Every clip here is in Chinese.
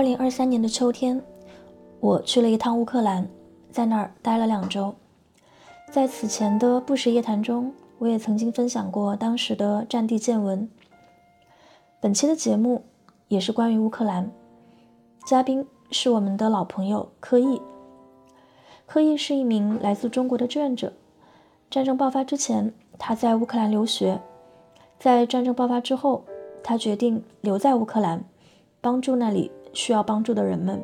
二零二三年的秋天，我去了一趟乌克兰，在那儿待了两周。在此前的不时夜谈中，我也曾经分享过当时的战地见闻。本期的节目也是关于乌克兰，嘉宾是我们的老朋友柯毅。柯毅是一名来自中国的志愿者，战争爆发之前，他在乌克兰留学；在战争爆发之后，他决定留在乌克兰，帮助那里需要帮助的人们。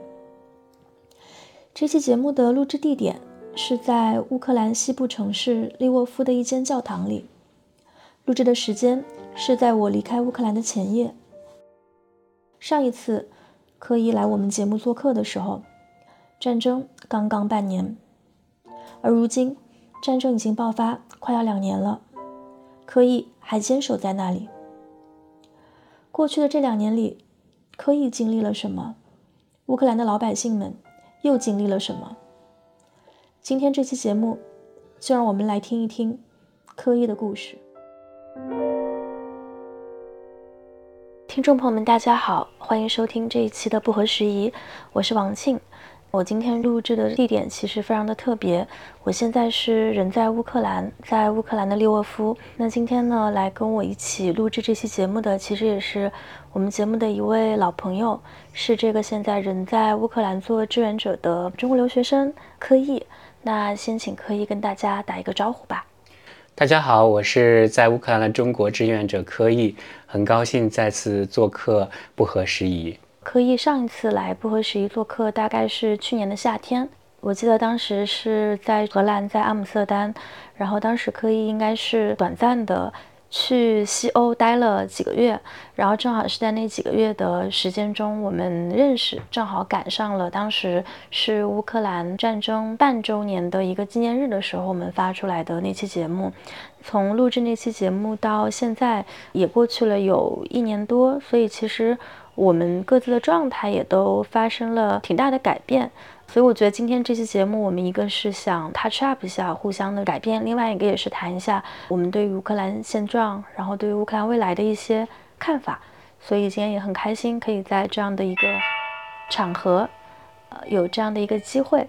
这期节目的录制地点是在乌克兰西部城市利沃夫的一间教堂里，录制的时间。是在我离开乌克兰的前夜。上一次柯伊来我们节目做客的时候，战争刚刚半年，而如今战争已经爆发快要两年了，柯伊还坚守在那里。过去的这两年里，柯伊经历了什么？乌克兰的老百姓们又经历了什么？今天这期节目，就让我们来听一听科伊的故事。听众朋友们，大家好，欢迎收听这一期的不合时宜，我是王庆。我今天录制的地点其实非常的特别，我现在是人在乌克兰，在乌克兰的利沃夫。那今天呢，来跟我一起录制这期节目的，其实也是我们节目的一位老朋友，是这个现在人在乌克兰做志愿者的中国留学生柯毅。那先请柯毅跟大家打一个招呼吧。大家好，我是在乌克兰的中国志愿者柯毅，很高兴再次做客不合时宜。柯毅上一次来不合时宜做客，大概是去年的夏天，我记得当时是在荷兰，在阿姆斯特丹，然后当时柯毅应该是短暂的。去西欧待了几个月，然后正好是在那几个月的时间中，我们认识，正好赶上了当时是乌克兰战争半周年的一个纪念日的时候，我们发出来的那期节目。从录制那期节目到现在也过去了有一年多，所以其实我们各自的状态也都发生了挺大的改变。所以我觉得今天这期节目，我们一个是想 touch up 一下互相的改变，另外一个也是谈一下我们对于乌克兰现状，然后对于乌克兰未来的一些看法。所以今天也很开心，可以在这样的一个场合，呃，有这样的一个机会。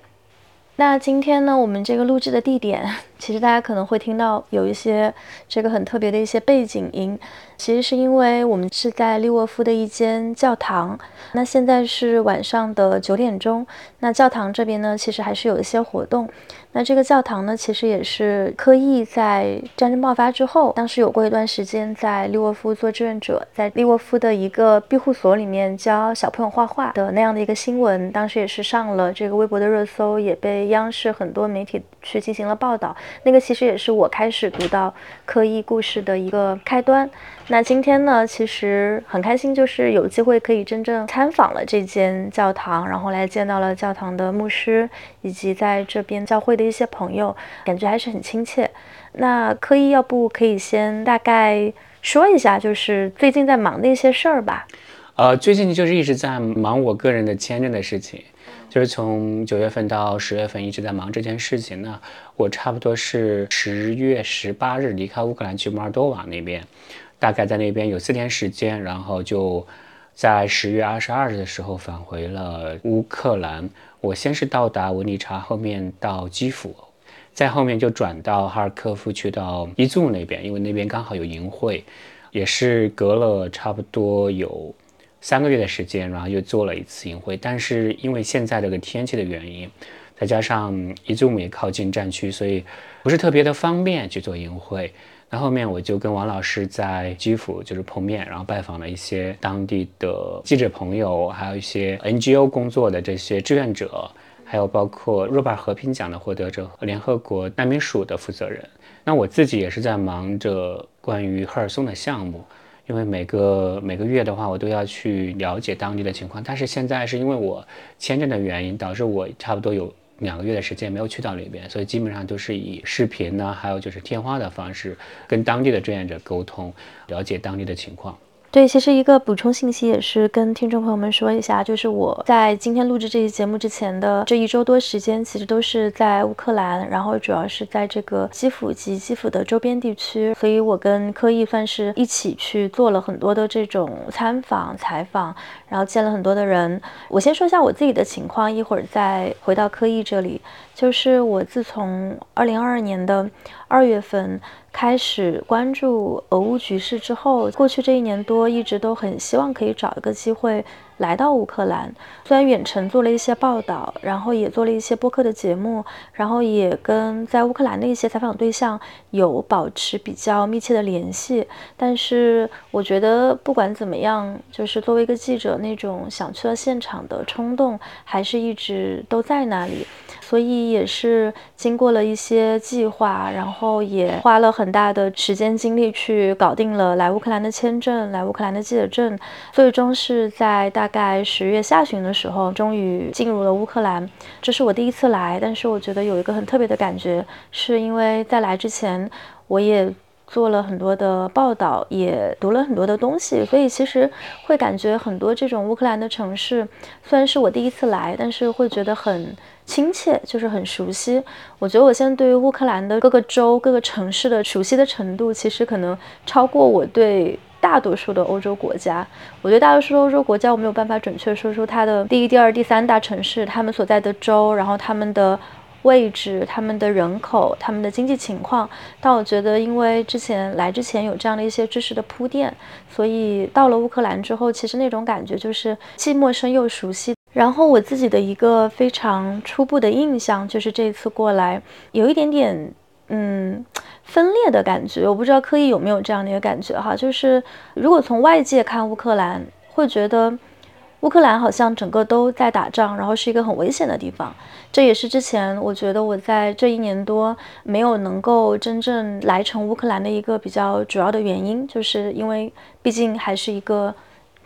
那今天呢，我们这个录制的地点，其实大家可能会听到有一些这个很特别的一些背景音。其实是因为我们是在利沃夫的一间教堂，那现在是晚上的九点钟。那教堂这边呢，其实还是有一些活动。那这个教堂呢，其实也是科意在战争爆发之后，当时有过一段时间在利沃夫做志愿者，在利沃夫的一个庇护所里面教小朋友画画的那样的一个新闻，当时也是上了这个微博的热搜，也被央视很多媒体去进行了报道。那个其实也是我开始读到科意故事的一个开端。那今天呢，其实很开心，就是有机会可以真正参访了这间教堂，然后来见到了教堂的牧师，以及在这边教会的一些朋友，感觉还是很亲切。那科一要不可以先大概说一下，就是最近在忙的一些事儿吧？呃，最近就是一直在忙我个人的签证的事情，就是从九月份到十月份一直在忙这件事情。那我差不多是十月十八日离开乌克兰去摩尔多瓦那边。大概在那边有四天时间，然后就在十月二十二日的时候返回了乌克兰。我先是到达文尼察，后面到基辅，再后面就转到哈尔科夫去到伊祖那边，因为那边刚好有营会，也是隔了差不多有三个月的时间，然后又做了一次营会。但是因为现在这个天气的原因，再加上伊祖姆也靠近战区，所以不是特别的方便去做营会。那后面我就跟王老师在基辅就是碰面，然后拜访了一些当地的记者朋友，还有一些 NGO 工作的这些志愿者，还有包括诺贝尔和平奖的获得者和联合国难民署的负责人。那我自己也是在忙着关于赫尔松的项目，因为每个每个月的话，我都要去了解当地的情况。但是现在是因为我签证的原因，导致我差不多有。两个月的时间没有去到那边，所以基本上都是以视频呢，还有就是电话的方式跟当地的志愿者沟通，了解当地的情况。对，其实一个补充信息也是跟听众朋友们说一下，就是我在今天录制这期节目之前的这一周多时间，其实都是在乌克兰，然后主要是在这个基辅及基辅的周边地区，所以我跟科艺算是一起去做了很多的这种参访、采访，然后见了很多的人。我先说一下我自己的情况，一会儿再回到科艺这里。就是我自从二零二二年的二月份。开始关注俄乌局势之后，过去这一年多一直都很希望可以找一个机会来到乌克兰。虽然远程做了一些报道，然后也做了一些播客的节目，然后也跟在乌克兰的一些采访对象有保持比较密切的联系，但是我觉得不管怎么样，就是作为一个记者，那种想去到现场的冲动还是一直都在那里。所以也是经过了一些计划，然后也花了很大的时间精力去搞定了来乌克兰的签证、来乌克兰的记者证，最终是在大大概十月下旬的时候，终于进入了乌克兰。这是我第一次来，但是我觉得有一个很特别的感觉，是因为在来之前我也做了很多的报道，也读了很多的东西，所以其实会感觉很多这种乌克兰的城市，虽然是我第一次来，但是会觉得很。亲切就是很熟悉，我觉得我现在对于乌克兰的各个州、各个城市的熟悉的程度，其实可能超过我对大多数的欧洲国家。我觉得大多数欧洲国家，我没有办法准确说出它的第一、第二、第三大城市，他们所在的州，然后他们的位置、他们的人口、他们的经济情况。但我觉得，因为之前来之前有这样的一些知识的铺垫，所以到了乌克兰之后，其实那种感觉就是既陌生又熟悉。然后我自己的一个非常初步的印象就是这次过来有一点点嗯分裂的感觉，我不知道刻意有没有这样的一个感觉哈，就是如果从外界看乌克兰，会觉得乌克兰好像整个都在打仗，然后是一个很危险的地方。这也是之前我觉得我在这一年多没有能够真正来成乌克兰的一个比较主要的原因，就是因为毕竟还是一个。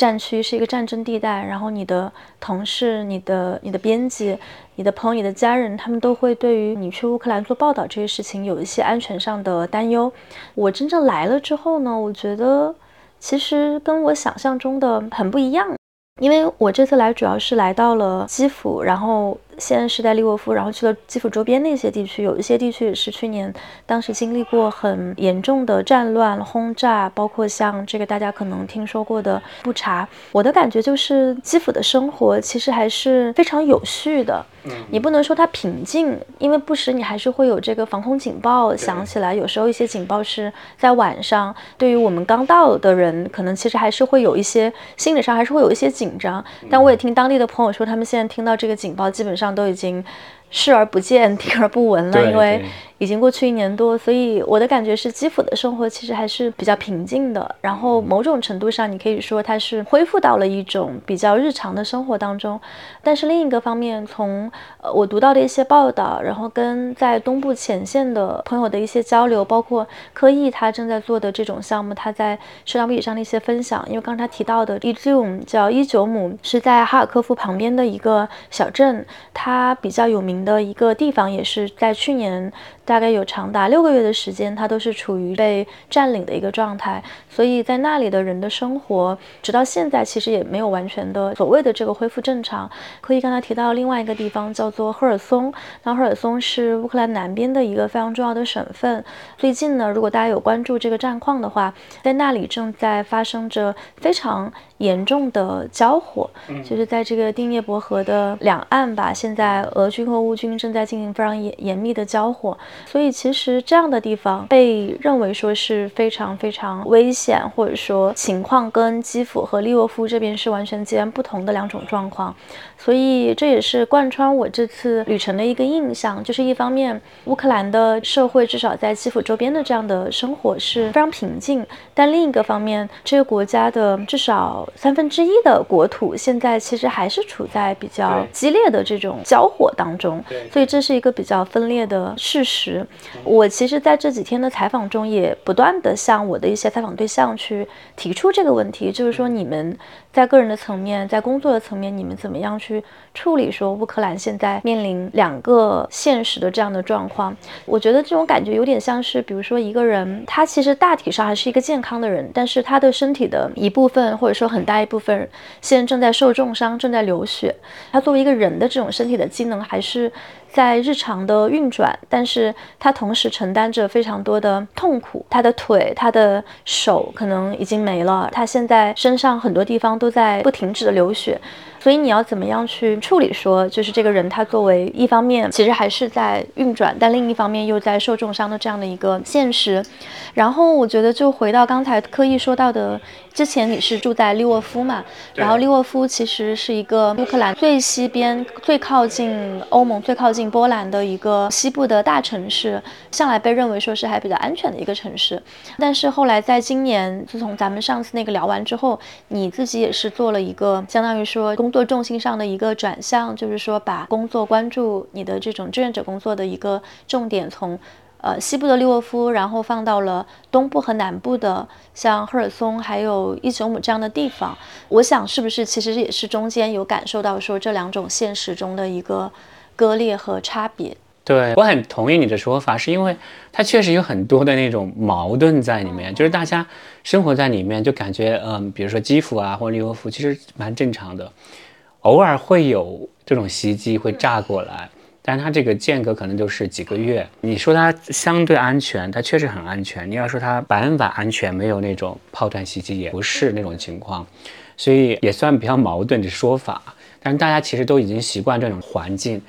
战区是一个战争地带，然后你的同事、你的、你的编辑、你的朋友、你的家人，他们都会对于你去乌克兰做报道这些事情有一些安全上的担忧。我真正来了之后呢，我觉得其实跟我想象中的很不一样，因为我这次来主要是来到了基辅，然后。现在是在利沃夫，然后去了基辅周边那些地区，有一些地区也是去年当时经历过很严重的战乱轰炸，包括像这个大家可能听说过的布查。我的感觉就是基辅的生活其实还是非常有序的，你不能说它平静，因为不时你还是会有这个防空警报响起来，有时候一些警报是在晚上，对于我们刚到的人，可能其实还是会有一些心理上还是会有一些紧张。但我也听当地的朋友说，他们现在听到这个警报，基本上。都已经视而不见、听而不闻了，因为。已经过去一年多，所以我的感觉是基辅的生活其实还是比较平静的。然后某种程度上，你可以说它是恢复到了一种比较日常的生活当中。但是另一个方面，从呃我读到的一些报道，然后跟在东部前线的朋友的一些交流，包括科艺他正在做的这种项目，他在社交媒体上的一些分享。因为刚才提到的伊祖姆叫伊久姆，是在哈尔科夫旁边的一个小镇，它比较有名的一个地方，也是在去年。大概有长达六个月的时间，它都是处于被占领的一个状态，所以在那里的人的生活，直到现在其实也没有完全的所谓的这个恢复正常。可以刚才提到另外一个地方叫做赫尔松，那赫尔松是乌克兰南边的一个非常重要的省份。最近呢，如果大家有关注这个战况的话，在那里正在发生着非常。严重的交火，就是在这个第涅伯河的两岸吧。现在俄军和乌军正在进行非常严严密的交火，所以其实这样的地方被认为说是非常非常危险，或者说情况跟基辅和利沃夫这边是完全截然不同的两种状况。所以这也是贯穿我这次旅程的一个印象，就是一方面乌克兰的社会至少在基辅周边的这样的生活是非常平静，但另一个方面，这个国家的至少。三分之一的国土现在其实还是处在比较激烈的这种交火当中，所以这是一个比较分裂的事实。我其实在这几天的采访中，也不断的向我的一些采访对象去提出这个问题，就是说你们在个人的层面，在工作的层面，你们怎么样去处理说乌克兰现在面临两个现实的这样的状况？我觉得这种感觉有点像是，比如说一个人，他其实大体上还是一个健康的人，但是他的身体的一部分，或者说很大一部分，现在正在受重伤，正在流血。他作为一个人的这种身体的机能还是在日常的运转，但是他同时承担着非常多的痛苦。他的腿、他的手可能已经没了，他现在身上很多地方都在不停止的流血。所以你要怎么样去处理？说就是这个人他作为一方面其实还是在运转，但另一方面又在受重伤的这样的一个现实。然后我觉得就回到刚才刻意说到的，之前你是住在利沃夫嘛？然后利沃夫其实是一个乌克兰最西边、最靠近欧盟、最靠近波兰的一个西部的大城市，向来被认为说是还比较安全的一个城市。但是后来在今年，自从咱们上次那个聊完之后，你自己也是做了一个相当于说工。作重心上的一个转向，就是说把工作关注你的这种志愿者工作的一个重点，从呃西部的利沃夫，然后放到了东部和南部的像赫尔松还有伊久姆这样的地方。我想是不是其实也是中间有感受到说这两种现实中的一个割裂和差别。对我很同意你的说法，是因为它确实有很多的那种矛盾在里面，就是大家生活在里面就感觉，嗯，比如说基辅啊或者利沃夫，其实蛮正常的，偶尔会有这种袭击会炸过来，但它这个间隔可能就是几个月。你说它相对安全，它确实很安全；你要说它百分百安全，没有那种炮弹袭击，也不是那种情况，所以也算比较矛盾的说法。但是大家其实都已经习惯这种环境。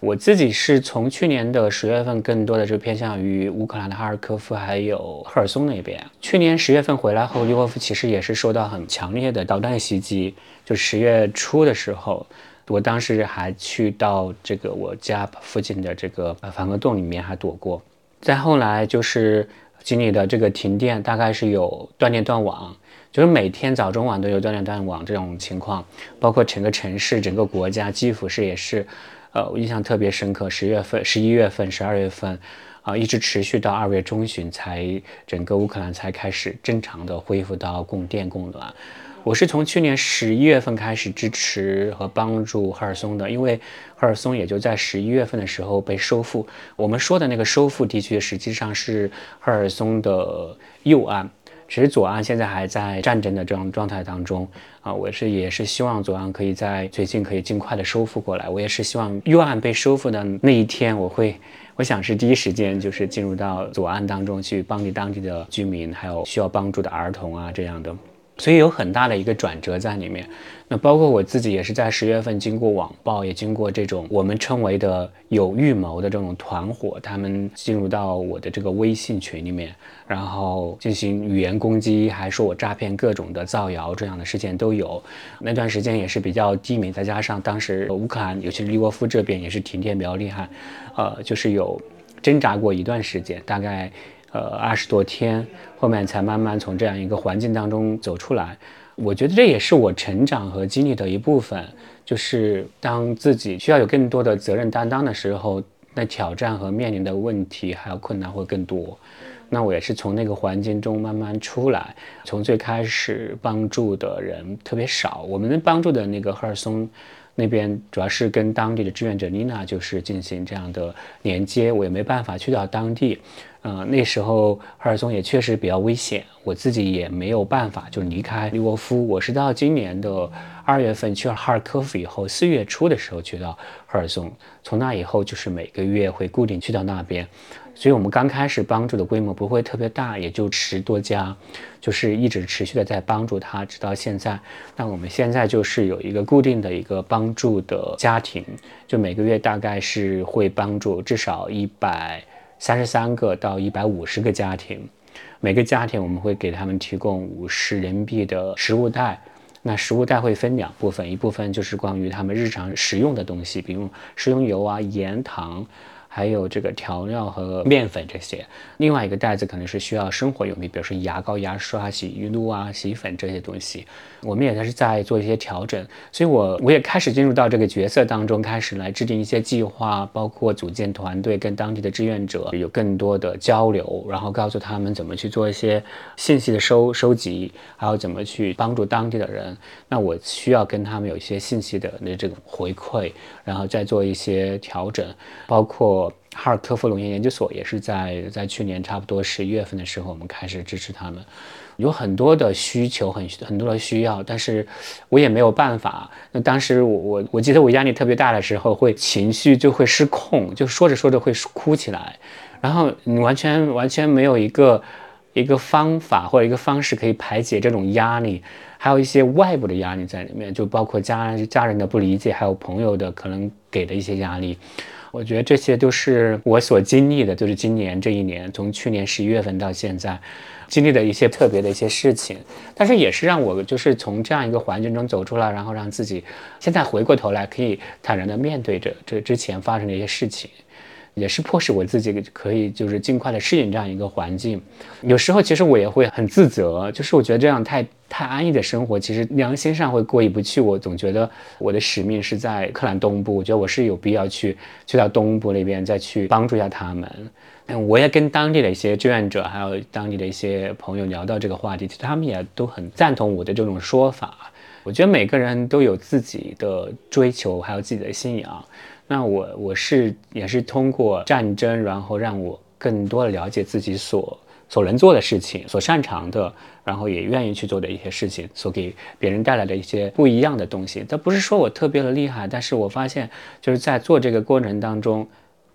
我自己是从去年的十月份，更多的是偏向于乌克兰的哈尔科夫还有赫尔松那边。去年十月份回来后，利沃夫其实也是受到很强烈的导弹袭击。就十月初的时候，我当时还去到这个我家附近的这个防空洞里面还躲过。再后来就是经历的这个停电，大概是有断电断网，就是每天早中晚都有断电断网这种情况，包括整个城市、整个国家，基辅市也是。呃，我印象特别深刻，十月份、十一月份、十二月份，啊，一直持续到二月中旬，才整个乌克兰才开始正常的恢复到供电供暖。我是从去年十一月份开始支持和帮助赫尔松的，因为赫尔松也就在十一月份的时候被收复。我们说的那个收复地区，实际上是赫尔松的右岸。其实左岸现在还在战争的这种状态当中啊，我是也是希望左岸可以在最近可以尽快的收复过来。我也是希望右岸被收复的那一天，我会，我想是第一时间就是进入到左岸当中去帮助当地的居民，还有需要帮助的儿童啊这样的。所以有很大的一个转折在里面，那包括我自己也是在十月份经过网暴，也经过这种我们称为的有预谋的这种团伙，他们进入到我的这个微信群里面，然后进行语言攻击，还说我诈骗，各种的造谣这样的事件都有。那段时间也是比较低迷，再加上当时乌克兰，尤其是利沃夫这边也是停电比较厉害，呃，就是有挣扎过一段时间，大概。呃，二十多天，后面才慢慢从这样一个环境当中走出来。我觉得这也是我成长和经历的一部分。就是当自己需要有更多的责任担当的时候，那挑战和面临的问题还有困难会更多。那我也是从那个环境中慢慢出来。从最开始帮助的人特别少，我们帮助的那个赫尔松那边主要是跟当地的志愿者妮娜就是进行这样的连接，我也没办法去到当地。呃，那时候赫尔松也确实比较危险，我自己也没有办法就离开利沃夫。我是到今年的二月份去了哈尔科夫以后，四月初的时候去到赫尔松，从那以后就是每个月会固定去到那边。所以我们刚开始帮助的规模不会特别大，也就十多家，就是一直持续的在帮助他，直到现在。那我们现在就是有一个固定的一个帮助的家庭，就每个月大概是会帮助至少一百。三十三个到一百五十个家庭，每个家庭我们会给他们提供五十人民币的食物袋。那食物袋会分两部分，一部分就是关于他们日常食用的东西，比如食用油啊、盐、糖，还有这个调料和面粉这些。另外一个袋子可能是需要生活用品，比如说牙膏、牙刷、洗浴露啊、洗衣粉这些东西。我们也是在做一些调整，所以我我也开始进入到这个角色当中，开始来制定一些计划，包括组建团队，跟当地的志愿者有更多的交流，然后告诉他们怎么去做一些信息的收收集，还有怎么去帮助当地的人。那我需要跟他们有一些信息的那这种回馈，然后再做一些调整，包括。哈尔科夫农业研究所也是在在去年差不多十一月份的时候，我们开始支持他们，有很多的需求，很很多的需要，但是我也没有办法。那当时我我我记得我压力特别大的时候，会情绪就会失控，就说着说着会哭起来，然后你完全完全没有一个一个方法或者一个方式可以排解这种压力，还有一些外部的压力在里面，就包括家家人的不理解，还有朋友的可能给的一些压力。我觉得这些都是我所经历的，就是今年这一年，从去年十一月份到现在，经历的一些特别的一些事情。但是也是让我就是从这样一个环境中走出来，然后让自己现在回过头来可以坦然的面对着这之前发生的一些事情，也是迫使我自己可以就是尽快的适应这样一个环境。有时候其实我也会很自责，就是我觉得这样太。太安逸的生活，其实良心上会过意不去。我总觉得我的使命是在克兰东部，我觉得我是有必要去去到东部那边再去帮助一下他们。嗯，我也跟当地的一些志愿者，还有当地的一些朋友聊到这个话题，其实他们也都很赞同我的这种说法。我觉得每个人都有自己的追求，还有自己的信仰。那我我是也是通过战争，然后让我更多的了解自己所。所能做的事情，所擅长的，然后也愿意去做的一些事情，所给别人带来的一些不一样的东西。这不是说我特别的厉害，但是我发现就是在做这个过程当中，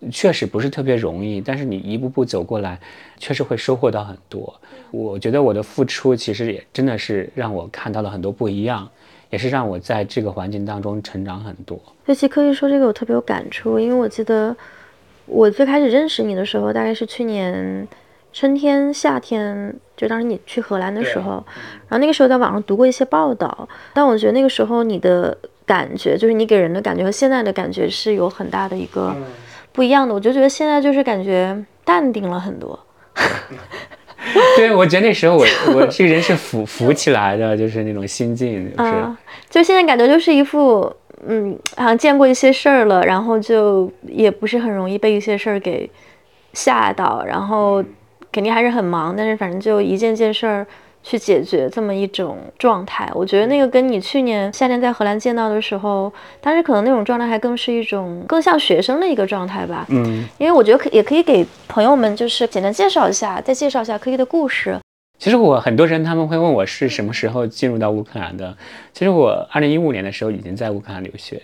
确实不是特别容易。但是你一步步走过来，确实会收获到很多。我觉得我的付出其实也真的是让我看到了很多不一样，也是让我在这个环境当中成长很多。尤其可以说这个我特别有感触，因为我记得我最开始认识你的时候，大概是去年。春天、夏天，就当时你去荷兰的时候，然后那个时候在网上读过一些报道，但我觉得那个时候你的感觉，就是你给人的感觉和现在的感觉是有很大的一个不一样的。我就觉得现在就是感觉淡定了很多。对，我觉得那时候我我这个人是浮浮起来的，就是那种心境，就是就现在感觉就是一副嗯，好像见过一些事儿了，然后就也不是很容易被一些事儿给吓到，然后。肯定还是很忙，但是反正就一件件事儿去解决这么一种状态。我觉得那个跟你去年夏天在荷兰见到的时候，当时可能那种状态还更是一种更像学生的一个状态吧。嗯，因为我觉得可也可以给朋友们就是简单介绍一下，再介绍一下科技的故事。其实我很多人他们会问我是什么时候进入到乌克兰的。其实我二零一五年的时候已经在乌克兰留学。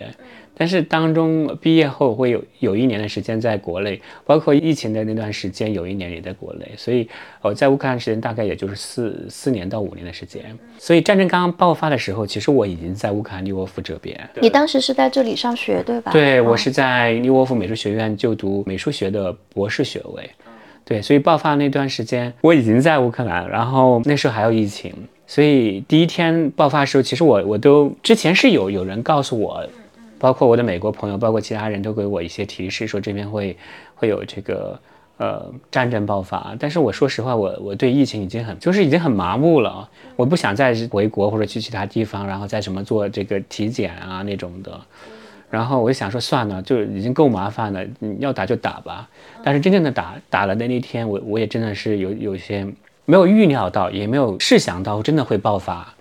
但是当中毕业后会有有一年的时间在国内，包括疫情的那段时间，有一年也在国内，所以我在乌克兰时间大概也就是四四年到五年的时间。所以战争刚刚爆发的时候，其实我已经在乌克兰利沃夫这边。你当时是在这里上学对吧？对，我是在利沃夫美术学院就读美术学的博士学位。对，所以爆发那段时间我已经在乌克兰，然后那时候还有疫情，所以第一天爆发的时候，其实我我都之前是有有人告诉我。包括我的美国朋友，包括其他人都给我一些提示，说这边会会有这个呃战争爆发。但是我说实话，我我对疫情已经很就是已经很麻木了，我不想再回国或者去其他地方，然后再什么做这个体检啊那种的。然后我就想说算了，就已经够麻烦了，要打就打吧。但是真正的打打了的那天，我我也真的是有有些没有预料到，也没有试想到真的会爆发。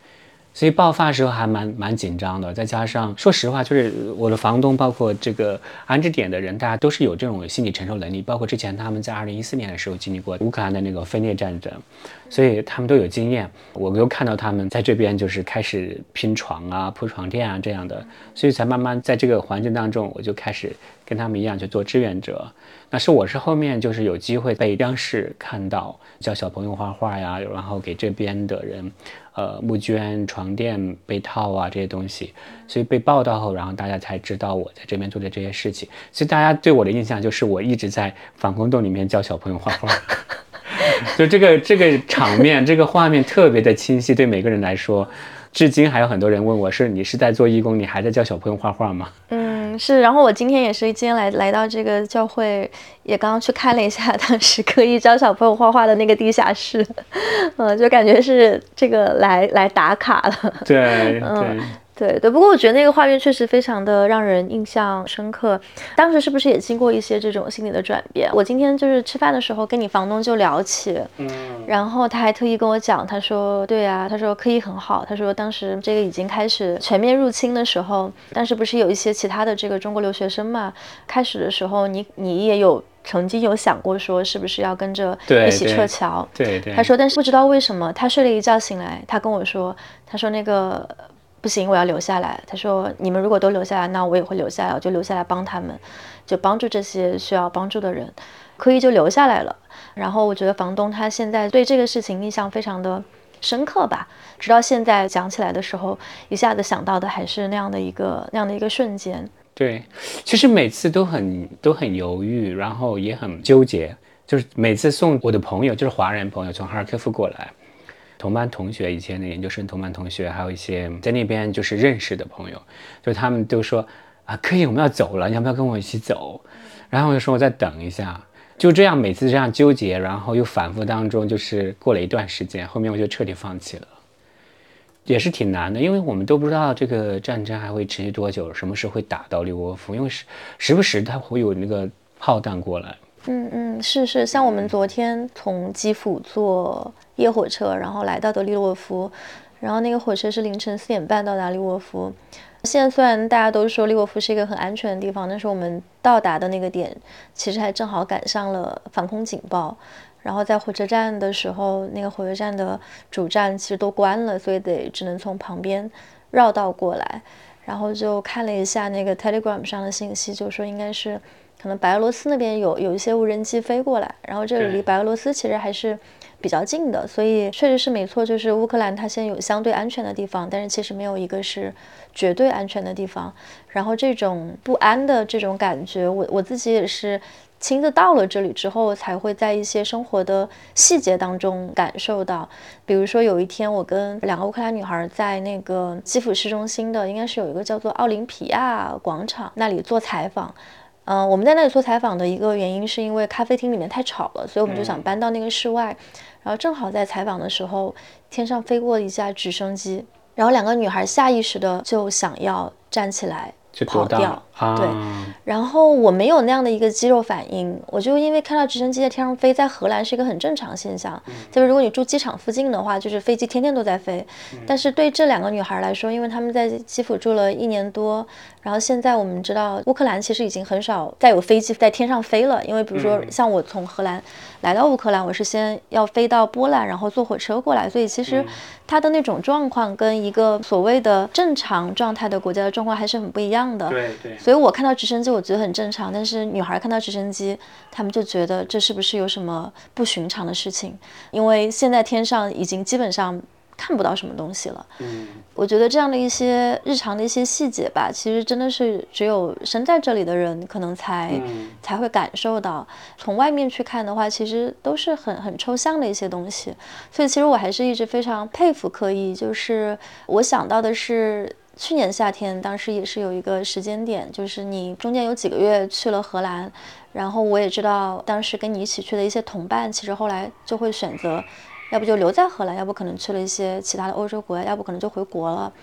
所以爆发的时候还蛮蛮紧张的，再加上说实话，就是我的房东，包括这个安置点的人，大家都是有这种心理承受能力。包括之前他们在二零一四年的时候经历过乌克兰的那个分裂战争，所以他们都有经验。我又看到他们在这边就是开始拼床啊、铺床垫啊这样的，所以才慢慢在这个环境当中，我就开始跟他们一样去做志愿者。那是我是后面就是有机会被央视看到，教小朋友画画呀，然后给这边的人。呃，募捐床垫、被套啊这些东西，所以被报道后，然后大家才知道我在这边做的这些事情。所以大家对我的印象就是我一直在防空洞里面教小朋友画画，就这个这个场面、这个画面特别的清晰，对每个人来说，至今还有很多人问我是你是在做义工，你还在教小朋友画画吗？嗯。嗯，是。然后我今天也是今天来来到这个教会，也刚刚去看了一下当时刻意教小朋友画画的那个地下室，嗯，就感觉是这个来来打卡了。对，对。对对，不过我觉得那个画面确实非常的让人印象深刻。当时是不是也经过一些这种心理的转变？我今天就是吃饭的时候跟你房东就聊起，嗯，然后他还特意跟我讲，他说，对呀，他说科一很好，他说当时这个已经开始全面入侵的时候，当时不是有一些其他的这个中国留学生嘛？开始的时候，你你也有曾经有想过说是不是要跟着一起撤侨？对对。他说，但是不知道为什么，他睡了一觉醒来，他跟我说，他说那个。不行，我要留下来。他说：“你们如果都留下来，那我也会留下来，我就留下来帮他们，就帮助这些需要帮助的人。”科伊就留下来了。然后我觉得房东他现在对这个事情印象非常的深刻吧，直到现在讲起来的时候，一下子想到的还是那样的一个那样的一个瞬间。对，其实每次都很都很犹豫，然后也很纠结。就是每次送我的朋友，就是华人朋友从哈尔科夫过来。同班同学，以前的研究生同班同学，还有一些在那边就是认识的朋友，就他们都说啊，可以，我们要走了，你要不要跟我一起走？然后我就说我再等一下，就这样每次这样纠结，然后又反复当中，就是过了一段时间，后面我就彻底放弃了，也是挺难的，因为我们都不知道这个战争还会持续多久，什么时候会打到利沃夫，因为时时不时它会有那个炮弹过来。嗯嗯，是是，像我们昨天从基辅坐夜火车，然后来到的利沃夫，然后那个火车是凌晨四点半到达利沃夫。现在虽然大家都说利沃夫是一个很安全的地方，但是我们到达的那个点，其实还正好赶上了防空警报。然后在火车站的时候，那个火车站的主站其实都关了，所以得只能从旁边绕道过来。然后就看了一下那个 Telegram 上的信息，就说应该是。可能白俄罗斯那边有有一些无人机飞过来，然后这里离白俄罗斯其实还是比较近的，所以确实是没错，就是乌克兰它现在有相对安全的地方，但是其实没有一个是绝对安全的地方。然后这种不安的这种感觉，我我自己也是亲自到了这里之后，才会在一些生活的细节当中感受到。比如说有一天，我跟两个乌克兰女孩在那个基辅市中心的，应该是有一个叫做奥林匹亚广场那里做采访。嗯，我们在那里做采访的一个原因是因为咖啡厅里面太吵了，所以我们就想搬到那个室外。然后正好在采访的时候，天上飞过一架直升机，然后两个女孩下意识的就想要站起来。跑掉，对，然后我没有那样的一个肌肉反应，我就因为看到直升机在天上飞，在荷兰是一个很正常现象。就是如果你住机场附近的话，就是飞机天天都在飞。但是对这两个女孩来说，因为她们在基辅住了一年多，然后现在我们知道乌克兰其实已经很少再有飞机在天上飞了，因为比如说像我从荷兰来到乌克兰，我是先要飞到波兰，然后坐火车过来，所以其实她的那种状况跟一个所谓的正常状态的国家的状况还是很不一样。样的，对对，所以我看到直升机，我觉得很正常。但是女孩看到直升机，她们就觉得这是不是有什么不寻常的事情？因为现在天上已经基本上看不到什么东西了。嗯，我觉得这样的一些日常的一些细节吧，其实真的是只有身在这里的人可能才才会感受到。从外面去看的话，其实都是很很抽象的一些东西。所以其实我还是一直非常佩服科一，就是我想到的是。去年夏天，当时也是有一个时间点，就是你中间有几个月去了荷兰，然后我也知道当时跟你一起去的一些同伴，其实后来就会选择，要不就留在荷兰，要不可能去了一些其他的欧洲国家，要不可能就回国了。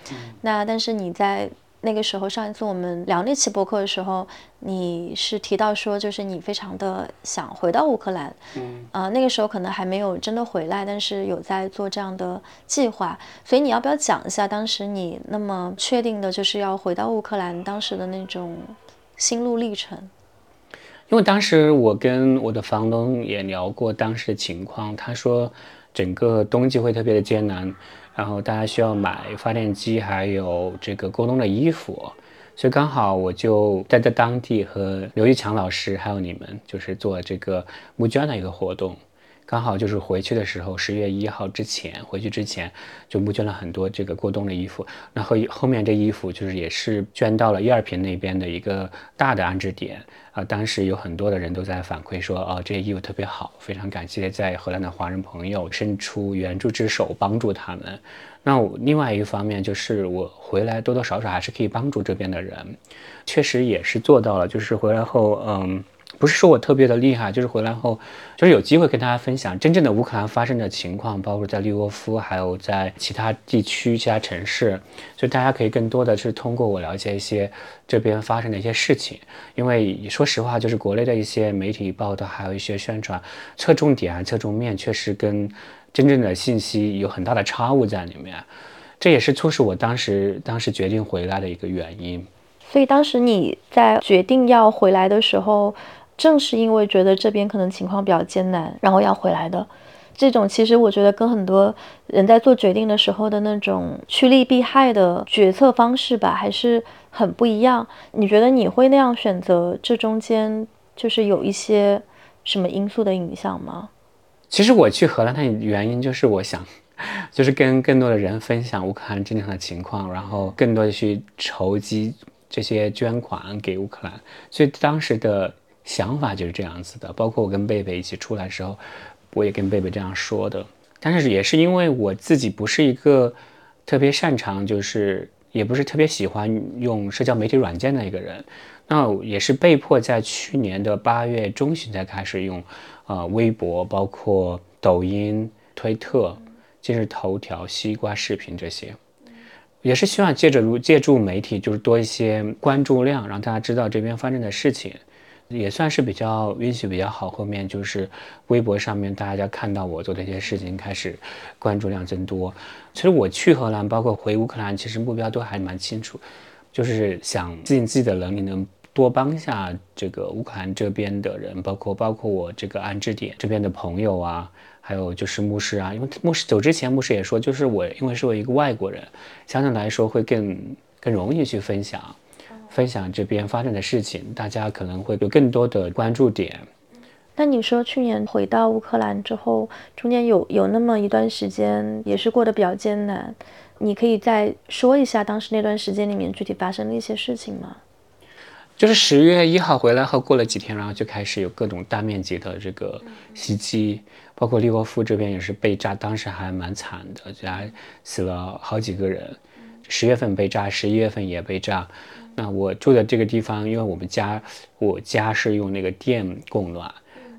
那但是你在。那个时候，上一次我们聊那期博客的时候，你是提到说，就是你非常的想回到乌克兰，嗯，呃，那个时候可能还没有真的回来，但是有在做这样的计划。所以你要不要讲一下当时你那么确定的就是要回到乌克兰当时的那种心路历程？因为当时我跟我的房东也聊过当时的情况，他说整个冬季会特别的艰难。然后大家需要买发电机，还有这个过冬的衣服，所以刚好我就待在当地和刘玉强老师还有你们，就是做这个募捐的一个活动，刚好就是回去的时候，十月一号之前回去之前，就募捐了很多这个过冬的衣服。然后后面这衣服就是也是捐到了一二平那边的一个大的安置点。啊。当时有很多的人都在反馈说，哦，这些衣服特别好，非常感谢在荷兰的华人朋友伸出援助之手帮助他们。那另外一方面就是我回来多多少少还是可以帮助这边的人，确实也是做到了。就是回来后，嗯。不是说我特别的厉害，就是回来后，就是有机会跟大家分享真正的乌克兰发生的情况，包括在利沃夫，还有在其他地区、其他城市，所以大家可以更多的是通过我了解一些这边发生的一些事情。因为说实话，就是国内的一些媒体报道，还有一些宣传，侧重点、侧重面，确实跟真正的信息有很大的差误在里面。这也是促使我当时当时决定回来的一个原因。所以当时你在决定要回来的时候。正是因为觉得这边可能情况比较艰难，然后要回来的，这种其实我觉得跟很多人在做决定的时候的那种趋利避害的决策方式吧，还是很不一样。你觉得你会那样选择？这中间就是有一些什么因素的影响吗？其实我去荷兰的原因就是我想，就是跟更多的人分享乌克兰真正的情况，然后更多的去筹集这些捐款给乌克兰。所以当时的。想法就是这样子的，包括我跟贝贝一起出来的时候，我也跟贝贝这样说的。但是也是因为我自己不是一个特别擅长，就是也不是特别喜欢用社交媒体软件的一个人，那也是被迫在去年的八月中旬才开始用，呃，微博、包括抖音、推特、今日头条、西瓜视频这些，也是希望借着如借助媒体，就是多一些关注量，让大家知道这边发生的事情。也算是比较运气比较好，后面就是微博上面大家看到我做的一些事情，开始关注量增多。其实我去荷兰，包括回乌克兰，其实目标都还蛮清楚，就是想尽自己的能力，能多帮下这个乌克兰这边的人，包括包括我这个安置点这边的朋友啊，还有就是牧师啊，因为牧师走之前，牧师也说，就是我因为是我一个外国人，相对来说会更更容易去分享。分享这边发生的事情，大家可能会有更多的关注点。那你说去年回到乌克兰之后，中间有有那么一段时间也是过得比较艰难，你可以再说一下当时那段时间里面具体发生的一些事情吗？就是十月一号回来后，过了几天，然后就开始有各种大面积的这个袭击，包括利沃夫这边也是被炸，当时还蛮惨的，就还死了好几个人。十月份被炸，十一月份也被炸。那我住的这个地方，因为我们家我家是用那个电供暖，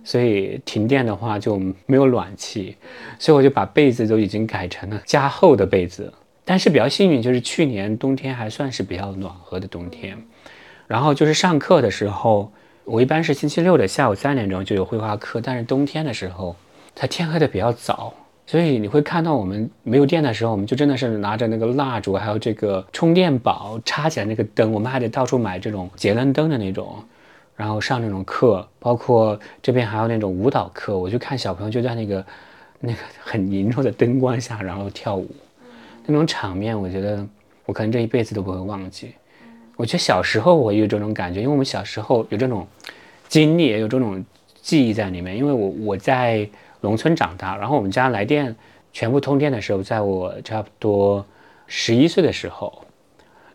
所以停电的话就没有暖气，所以我就把被子都已经改成了加厚的被子。但是比较幸运，就是去年冬天还算是比较暖和的冬天。然后就是上课的时候，我一般是星期六的下午三点钟就有绘画课，但是冬天的时候，它天黑的比较早。所以你会看到，我们没有电的时候，我们就真的是拿着那个蜡烛，还有这个充电宝，插起来那个灯，我们还得到处买这种节能灯的那种，然后上那种课，包括这边还有那种舞蹈课，我就看小朋友就在那个 那个很凝重的灯光下，然后跳舞，那种场面，我觉得我可能这一辈子都不会忘记。我觉得小时候我有这种感觉，因为我们小时候有这种经历，也有这种记忆在里面，因为我我在。农村长大，然后我们家来电全部通电的时候，在我差不多十一岁的时候，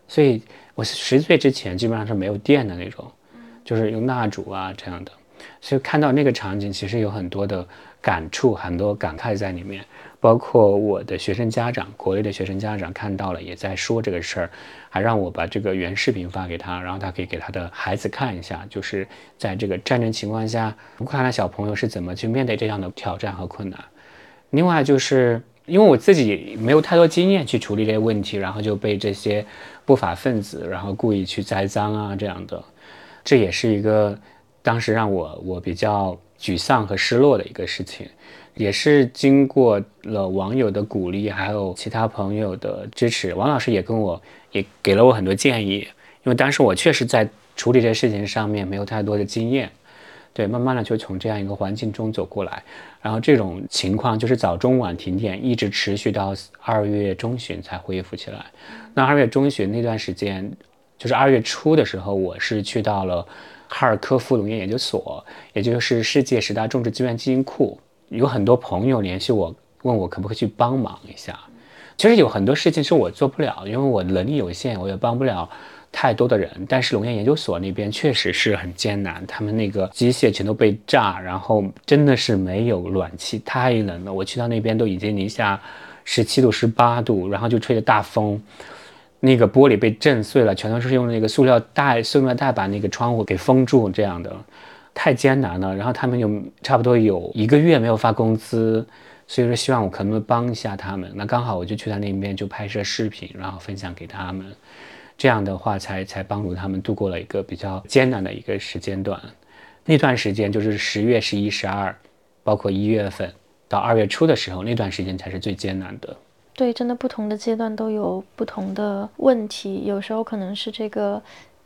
所以我十岁之前基本上是没有电的那种，就是用蜡烛啊这样的，所以看到那个场景，其实有很多的感触，很多感慨在里面。包括我的学生家长，国内的学生家长看到了，也在说这个事儿，还让我把这个原视频发给他，然后他可以给他的孩子看一下，就是在这个战争情况下，乌克兰小朋友是怎么去面对这样的挑战和困难。另外，就是因为我自己没有太多经验去处理这些问题，然后就被这些不法分子，然后故意去栽赃啊这样的，这也是一个当时让我我比较沮丧和失落的一个事情。也是经过了网友的鼓励，还有其他朋友的支持，王老师也跟我也给了我很多建议。因为当时我确实在处理这事情上面没有太多的经验，对，慢慢的就从这样一个环境中走过来。然后这种情况就是早中晚停电，一直持续到二月中旬才恢复起来。那二月中旬那段时间，就是二月初的时候，我是去到了哈尔科夫农业研究所，也就是世界十大种植资源基因库。有很多朋友联系我，问我可不可以去帮忙一下。其实有很多事情是我做不了，因为我能力有限，我也帮不了太多的人。但是龙岩研究所那边确实是很艰难，他们那个机械全都被炸，然后真的是没有暖气，太冷了。我去到那边都已经零下十七度、十八度，然后就吹着大风，那个玻璃被震碎了，全都是用那个塑料袋、塑料袋把那个窗户给封住，这样的太艰难了。然后他们有差不多有一个月没有发工资。所以说，希望我可能帮一下他们。那刚好我就去他那边就拍摄视频，然后分享给他们。这样的话，才才帮助他们度过了一个比较艰难的一个时间段。那段时间就是十月、十一、十二，包括一月份到二月初的时候，那段时间才是最艰难的。对，真的不同的阶段都有不同的问题。有时候可能是这个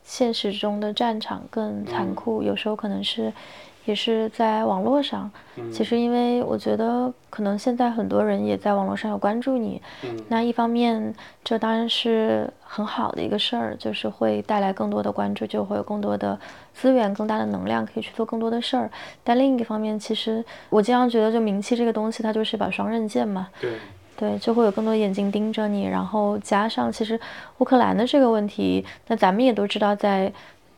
现实中的战场更残酷，有时候可能是。也是在网络上，其实因为我觉得可能现在很多人也在网络上有关注你，那一方面这当然是很好的一个事儿，就是会带来更多的关注，就会有更多的资源、更大的能量可以去做更多的事儿。但另一个方面，其实我经常觉得，就名气这个东西，它就是把双刃剑嘛。对，对，就会有更多眼睛盯着你，然后加上其实乌克兰的这个问题，那咱们也都知道，在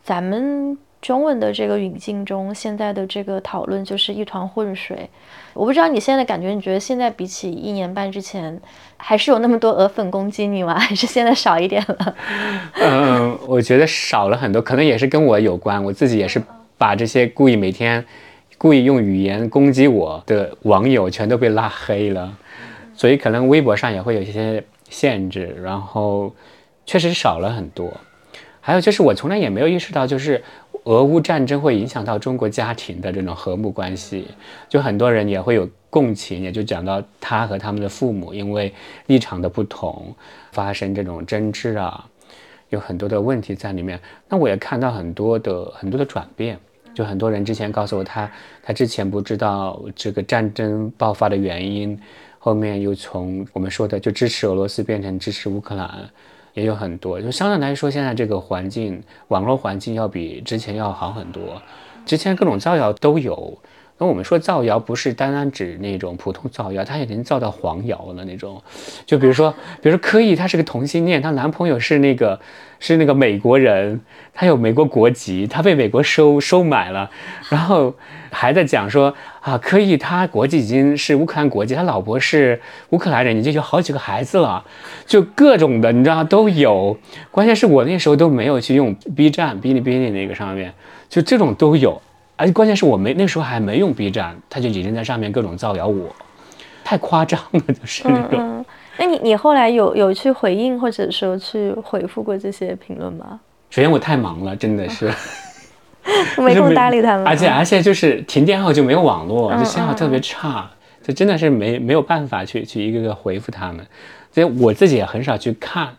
咱们。中文的这个语境中，现在的这个讨论就是一团浑水。我不知道你现在的感觉，你觉得现在比起一年半之前，还是有那么多俄粉攻击你吗？还是现在少一点了？嗯，我觉得少了很多，可能也是跟我有关。我自己也是把这些故意每天故意用语言攻击我的网友全都被拉黑了，所以可能微博上也会有一些限制，然后确实少了很多。还有就是我从来也没有意识到，就是。俄乌战争会影响到中国家庭的这种和睦关系，就很多人也会有共情，也就讲到他和他们的父母因为立场的不同发生这种争执啊，有很多的问题在里面。那我也看到很多的很多的转变，就很多人之前告诉我他他之前不知道这个战争爆发的原因，后面又从我们说的就支持俄罗斯变成支持乌克兰。也有很多，就相对来说，现在这个环境，网络环境要比之前要好很多。之前各种造谣都有，那我们说造谣不是单单指那种普通造谣，他已经造到黄谣了那种。就比如说，比如说柯以，她是个同性恋，她男朋友是那个是那个美国人，他有美国国籍，他被美国收收买了，然后。还在讲说啊，柯以，他国籍已经是乌克兰国籍，他老婆是乌克兰人，已经有好几个孩子了，就各种的，你知道都有。关键是我那时候都没有去用 B 站、哔哩哔哩那个上面，就这种都有。而且关键是我没那时候还没用 B 站，他就已经在上面各种造谣我，太夸张了，就是那种。嗯，那你你后来有有去回应或者说去回复过这些评论吗？首先我太忙了，真的是。没空搭理他们，而且而且就是停电后就没有网络，就信号特别差，就真的是没没有办法去去一个个回复他们，所以我自己也很少去看，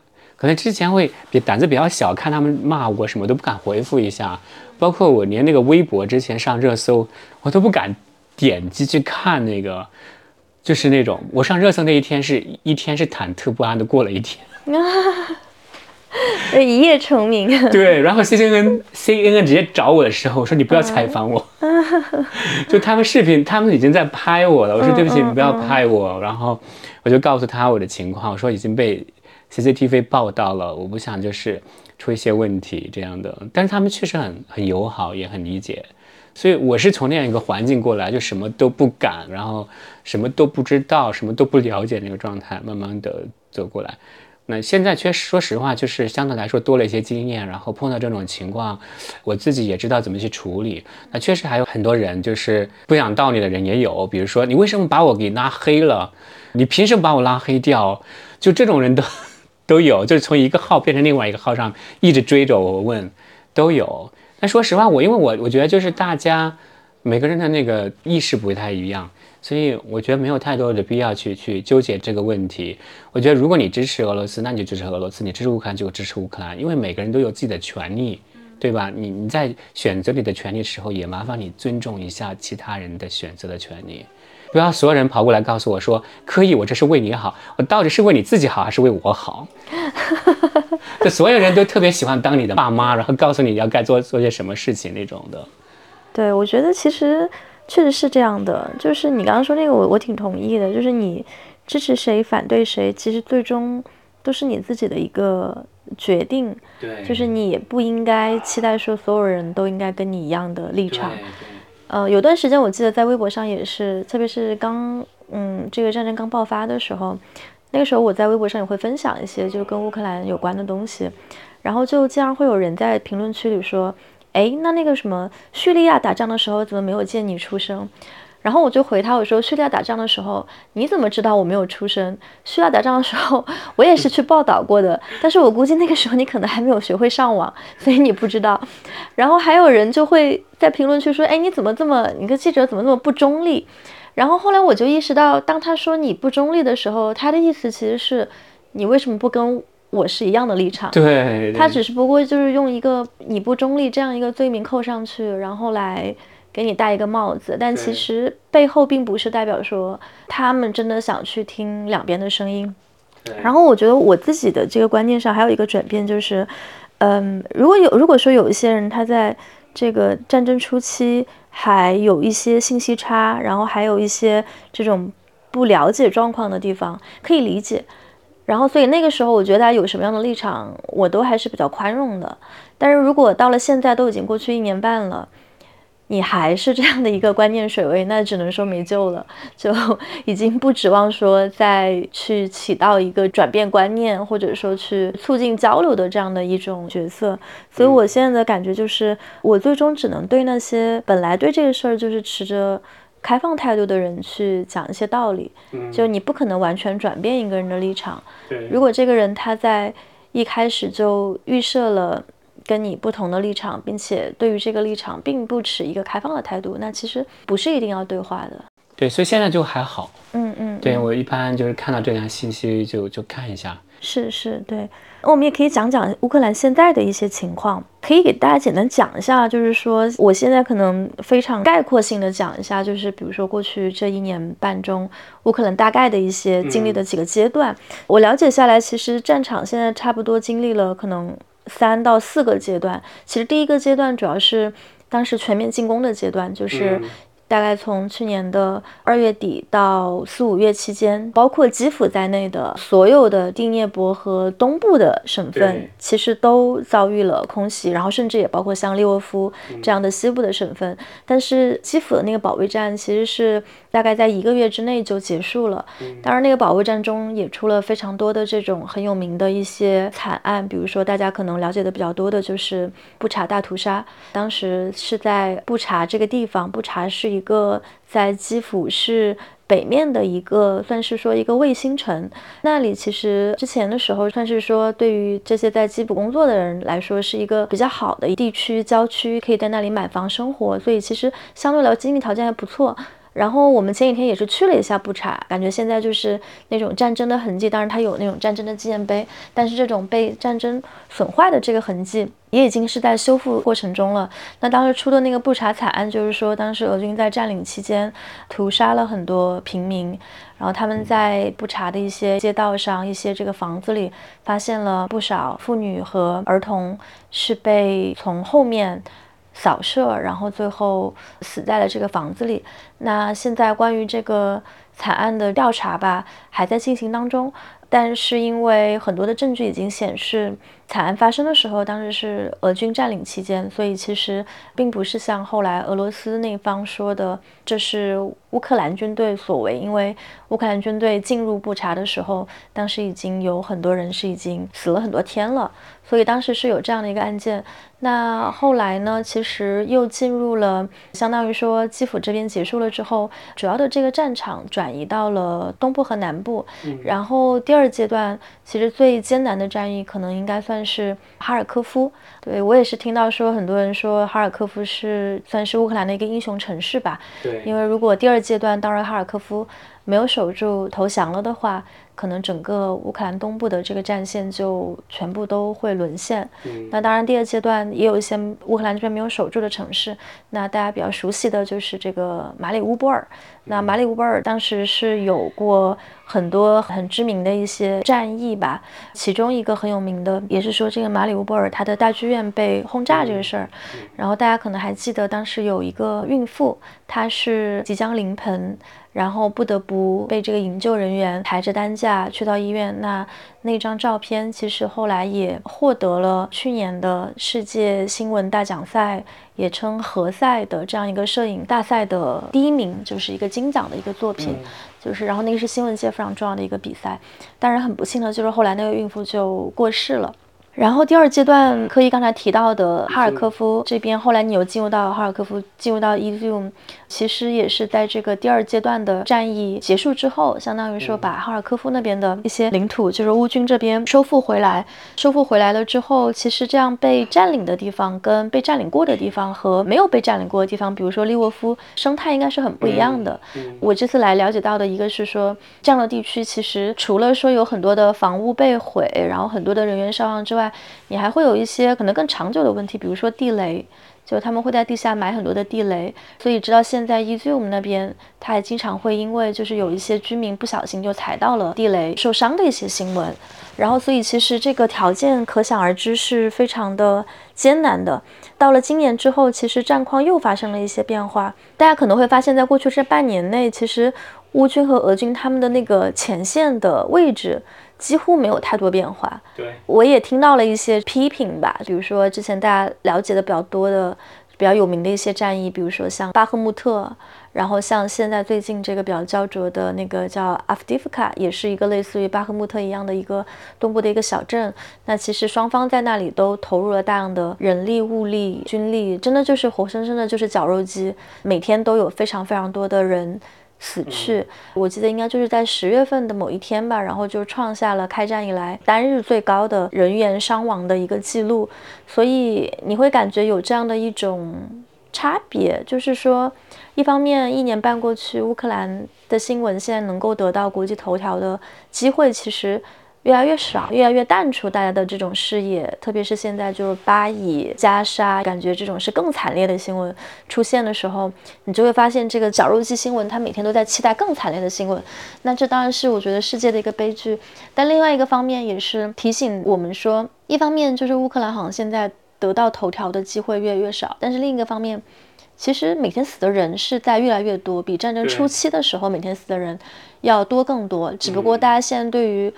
可能之前会比胆子比较小，看他们骂我什么都不敢回复一下，包括我连那个微博之前上热搜我都不敢点击去看那个，就是那种我上热搜那一天是一天是忐忑不安的过了一天。一夜成名，对，然后 C N N C N N 直接找我的时候，我说你不要采访我，就他们视频，他们已经在拍我了，我说对不起，你不要拍我，然后我就告诉他我的情况，我说已经被 C C T V 报道了，我不想就是出一些问题这样的，但是他们确实很很友好，也很理解，所以我是从那样一个环境过来，就什么都不敢，然后什么都不知道，什么都不了解那个状态，慢慢的走过来。那现在确实，说实话，就是相对来说多了一些经验，然后碰到这种情况，我自己也知道怎么去处理。那确实还有很多人就是不讲道理的人也有，比如说你为什么把我给拉黑了？你凭什么把我拉黑掉？就这种人都都有，就是从一个号变成另外一个号上一直追着我问，都有。但说实话，我因为我我觉得就是大家每个人的那个意识不太一样。所以我觉得没有太多的必要去去纠结这个问题。我觉得如果你支持俄罗斯，那你就支持俄罗斯；你支持乌克兰就支持乌克兰，因为每个人都有自己的权利，对吧？你你在选择你的权利的时候，也麻烦你尊重一下其他人的选择的权利，不要所有人跑过来告诉我说可以，我这是为你好，我到底是为你自己好还是为我好？就所有人都特别喜欢当你的爸妈，然后告诉你要该做做些什么事情那种的。对，我觉得其实。确实是这样的。就是你刚刚说那个，我我挺同意的。就是你支持谁、反对谁，其实最终都是你自己的一个决定。对，就是你也不应该期待说所有人都应该跟你一样的立场。对对呃，有段时间我记得在微博上也是，特别是刚嗯这个战争刚爆发的时候，那个时候我在微博上也会分享一些就是跟乌克兰有关的东西，然后就经常会有人在评论区里说，哎，那那个什么叙利亚打仗的时候怎么没有见你出声？然后我就回他我说，叙利亚打仗的时候你怎么知道我没有出生？叙利亚打仗的时候我也是去报道过的，但是我估计那个时候你可能还没有学会上网，所以你不知道。然后还有人就会在评论区说，哎，你怎么这么，你个记者怎么那么不中立？然后后来我就意识到，当他说你不中立的时候，他的意思其实是你为什么不跟我是一样的立场？对，他只是不过就是用一个你不中立这样一个罪名扣上去，然后来给你戴一个帽子，但其实背后并不是代表说他们真的想去听两边的声音。然后我觉得我自己的这个观念上还有一个转变，就是，嗯，如果有如果说有一些人他在这个战争初期还有一些信息差，然后还有一些这种不了解状况的地方，可以理解。然后，所以那个时候，我觉得他有什么样的立场，我都还是比较宽容的。但是如果到了现在，都已经过去一年半了，你还是这样的一个观念水位，那只能说没救了，就 已经不指望说再去起到一个转变观念，或者说去促进交流的这样的一种角色。所以我现在的感觉就是，我最终只能对那些本来对这个事儿就是持着开放态度的人去讲一些道理。就你不可能完全转变一个人的立场。对如果这个人他在一开始就预设了跟你不同的立场，并且对于这个立场并不持一个开放的态度，那其实不是一定要对话的。对，所以现在就还好。嗯嗯，对我一般就是看到这条信息就就看一下。是是，对。我们也可以讲讲乌克兰现在的一些情况，可以给大家简单讲一下，就是说我现在可能非常概括性的讲一下，就是比如说过去这一年半中，乌克兰大概的一些经历的几个阶段。我了解下来，其实战场现在差不多经历了可能三到四个阶段。其实第一个阶段主要是当时全面进攻的阶段，就是。大概从去年的二月底到四五月期间，包括基辅在内的所有的第聂伯和东部的省份，其实都遭遇了空袭，然后甚至也包括像利沃夫这样的西部的省份。但是基辅的那个保卫战其实是大概在一个月之内就结束了。当然，那个保卫战中也出了非常多的这种很有名的一些惨案，比如说大家可能了解的比较多的就是布查大屠杀，当时是在布查这个地方，布查是一一个在基辅市北面的一个，算是说一个卫星城。那里其实之前的时候，算是说对于这些在基辅工作的人来说，是一个比较好的地区郊区，可以在那里买房生活，所以其实相对来说经济条件还不错。然后我们前几天也是去了一下布查，感觉现在就是那种战争的痕迹，当然它有那种战争的纪念碑，但是这种被战争损坏的这个痕迹也已经是在修复过程中了。那当时出的那个布查惨案，就是说当时俄军在占领期间屠杀了很多平民，然后他们在布查的一些街道上、一些这个房子里，发现了不少妇女和儿童是被从后面。扫射，然后最后死在了这个房子里。那现在关于这个惨案的调查吧，还在进行当中。但是因为很多的证据已经显示，惨案发生的时候，当时是俄军占领期间，所以其实并不是像后来俄罗斯那方说的，这是乌克兰军队所为。因为乌克兰军队进入布查的时候，当时已经有很多人是已经死了很多天了，所以当时是有这样的一个案件。那后来呢？其实又进入了，相当于说基辅这边结束了之后，主要的这个战场转移到了东部和南部。然后第二阶段，其实最艰难的战役可能应该算是哈尔科夫。对我也是听到说，很多人说哈尔科夫是算是乌克兰的一个英雄城市吧。对，因为如果第二阶段当然哈尔科夫没有守住投降了的话，可能整个乌克兰东部的这个战线就全部都会沦陷。嗯那当然，第二阶段也有一些乌克兰这边没有守住的城市。那大家比较熟悉的就是这个马里乌波尔。那马里乌波尔当时是有过很多很知名的一些战役吧，其中一个很有名的也是说这个马里乌波尔它的大剧院被轰炸这个事儿，然后大家可能还记得当时有一个孕妇，她是即将临盆。然后不得不被这个营救人员抬着担架去到医院。那那张照片其实后来也获得了去年的世界新闻大奖赛，也称何赛的这样一个摄影大赛的第一名，就是一个金奖的一个作品。就是然后那个是新闻界非常重要的一个比赛。当然很不幸的就是后来那个孕妇就过世了。然后第二阶段，科伊刚才提到的哈尔科夫这边，后来你又进入到哈尔科夫，进入到伊兹姆，其实也是在这个第二阶段的战役结束之后，相当于说把哈尔科夫那边的一些领土，就是乌军这边收复回来。收复回来了之后，其实这样被占领的地方跟被占领过的地方和没有被占领过的地方，比如说利沃夫，生态应该是很不一样的。我这次来了解到的一个是说，这样的地区其实除了说有很多的房屋被毁，然后很多的人员伤亡之外，你还会有一些可能更长久的问题，比如说地雷，就他们会在地下埋很多的地雷，所以直到现在 e z u m 那边，他还经常会因为就是有一些居民不小心就踩到了地雷受伤的一些新闻，然后所以其实这个条件可想而知是非常的艰难的。到了今年之后，其实战况又发生了一些变化，大家可能会发现，在过去这半年内，其实乌军和俄军他们的那个前线的位置。几乎没有太多变化。对，我也听到了一些批评吧，比如说之前大家了解的比较多的、比较有名的一些战役，比如说像巴赫穆特，然后像现在最近这个比较焦灼的那个叫阿夫迪夫卡，也是一个类似于巴赫穆特一样的一个东部的一个小镇。那其实双方在那里都投入了大量的人力、物力、军力，真的就是活生生的，就是绞肉机，每天都有非常非常多的人。死去，我记得应该就是在十月份的某一天吧，然后就创下了开战以来单日最高的人员伤亡的一个记录，所以你会感觉有这样的一种差别，就是说，一方面一年半过去，乌克兰的新闻现在能够得到国际头条的机会，其实。越来越少，越来越淡出大。家的这种视野，特别是现在就是巴以加沙，感觉这种是更惨烈的新闻出现的时候，你就会发现这个绞肉机新闻，它每天都在期待更惨烈的新闻。那这当然是我觉得世界的一个悲剧，但另外一个方面也是提醒我们说，一方面就是乌克兰好像现在得到头条的机会越来越少，但是另一个方面，其实每天死的人是在越来越多，比战争初期的时候每天死的人要多更多，只不过大。家现在对于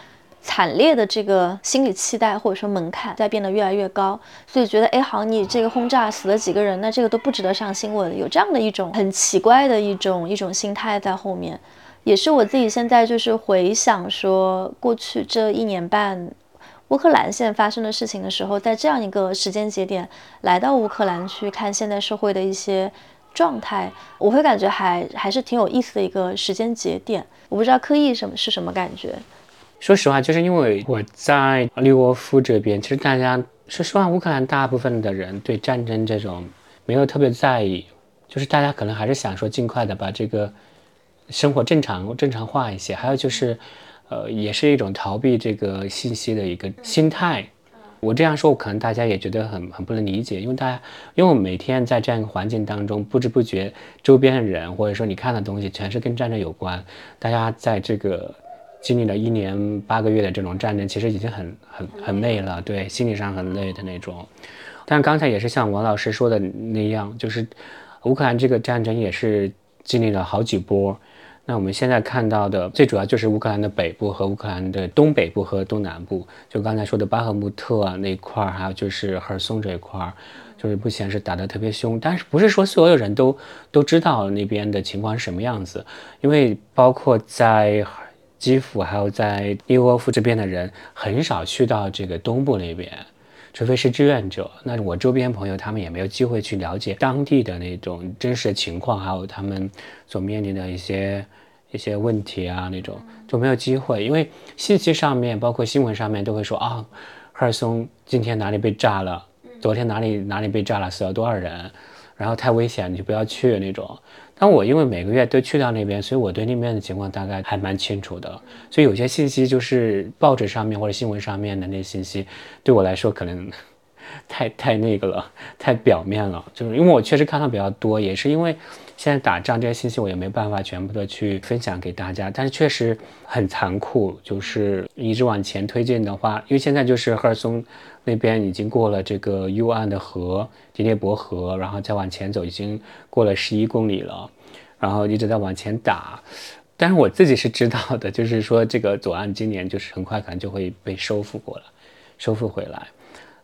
惨烈的这个心理期待或者说门槛在变得越来越高，所以觉得哎，好，你这个轰炸死了几个人，那这个都不值得上新闻，有这样的一种很奇怪的一种一种心态在后面，也是我自己现在就是回想说过去这一年半乌克兰现在发生的事情的时候，在这样一个时间节点来到乌克兰去看现代社会的一些状态，我会感觉还还是挺有意思的一个时间节点。我不知道刻意什么是什么感觉。说实话，就是因为我在利沃夫这边，其实大家说实话，乌克兰大部分的人对战争这种没有特别在意，就是大家可能还是想说尽快的把这个生活正常正常化一些。还有就是，呃，也是一种逃避这个信息的一个心态。我这样说，可能大家也觉得很很不能理解，因为大家因为我每天在这样一个环境当中，不知不觉周边的人或者说你看的东西全是跟战争有关，大家在这个。经历了一年八个月的这种战争，其实已经很很很累了，对，心理上很累的那种。但刚才也是像王老师说的那样，就是乌克兰这个战争也是经历了好几波。那我们现在看到的最主要就是乌克兰的北部和乌克兰的东北部和东南部，就刚才说的巴赫穆特那块儿，还有就是赫尔松这一块儿，就是目前是打得特别凶。但是不是说所有人都都知道那边的情况是什么样子？因为包括在基辅还有在利沃夫这边的人很少去到这个东部那边，除非是志愿者。那我周边朋友他们也没有机会去了解当地的那种真实的情况，还有他们所面临的一些一些问题啊，那种就没有机会。因为信息上面，包括新闻上面都会说啊，赫尔松今天哪里被炸了，昨天哪里哪里被炸了，死了多少人，然后太危险，你就不要去那种。但我因为每个月都去到那边，所以我对那边的情况大概还蛮清楚的。所以有些信息就是报纸上面或者新闻上面的那些信息，对我来说可能太太那个了，太表面了。就是因为我确实看到比较多，也是因为现在打仗这些信息我也没办法全部的去分享给大家，但是确实很残酷。就是一直往前推进的话，因为现在就是赫尔松那边已经过了这个右岸的河迪涅伯河，然后再往前走已经过了十一公里了，然后一直在往前打。但是我自己是知道的，就是说这个左岸今年就是很快可能就会被收复过来，收复回来。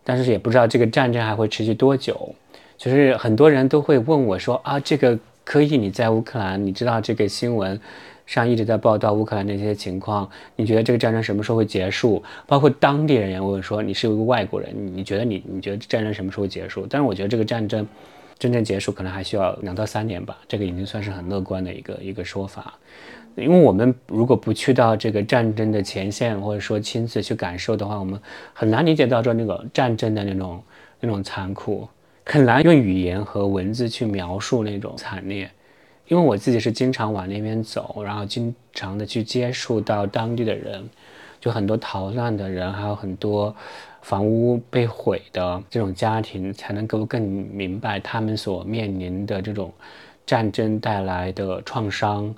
但是也不知道这个战争还会持续多久。就是很多人都会问我说啊，这个可以你在乌克兰，你知道这个新闻上一直在报道乌克兰那些情况，你觉得这个战争什么时候会结束？包括当地人也问说，你是一个外国人，你觉得你你觉得战争什么时候结束？但是我觉得这个战争真正结束可能还需要两到三年吧，这个已经算是很乐观的一个一个说法。因为我们如果不去到这个战争的前线，或者说亲自去感受的话，我们很难理解到说那个战争的那种那种残酷，很难用语言和文字去描述那种惨烈。因为我自己是经常往那边走，然后经常的去接触到当地的人，就很多逃难的人，还有很多房屋被毁的这种家庭，才能够更明白他们所面临的这种战争带来的创伤。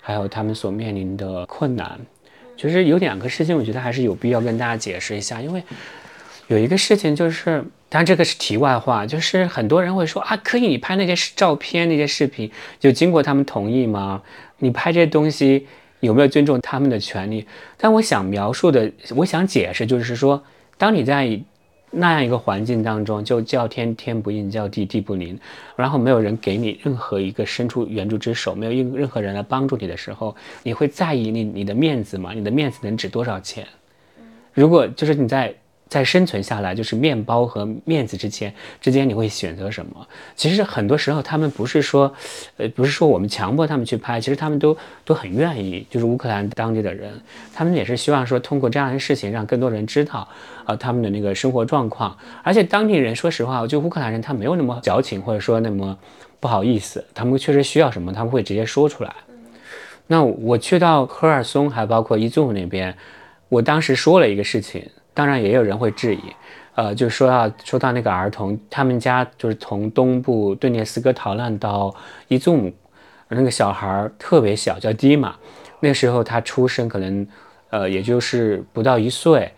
还有他们所面临的困难，其实有两个事情，我觉得还是有必要跟大家解释一下。因为有一个事情就是，当然这个是题外话，就是很多人会说啊，可以你拍那些照片、那些视频，就经过他们同意吗？你拍这些东西有没有尊重他们的权利？但我想描述的，我想解释就是说，当你在。那样一个环境当中，就叫天天不应，叫地地不灵，然后没有人给你任何一个伸出援助之手，没有任任何人来帮助你的时候，你会在意你你的面子吗？你的面子能值多少钱？如果就是你在。在生存下来，就是面包和面子之间之间，你会选择什么？其实很多时候，他们不是说，呃，不是说我们强迫他们去拍，其实他们都都很愿意。就是乌克兰当地的人，他们也是希望说，通过这样的事情，让更多人知道，呃，他们的那个生活状况。而且当地人，说实话，就乌克兰人，他没有那么矫情，或者说那么不好意思，他们确实需要什么，他们会直接说出来。那我去到赫尔松，还包括伊祖那边，我当时说了一个事情。当然也有人会质疑，呃，就说到说到那个儿童，他们家就是从东部顿涅斯克逃难到伊祖姆，那个小孩特别小，叫迪玛，那时候他出生可能，呃，也就是不到一岁，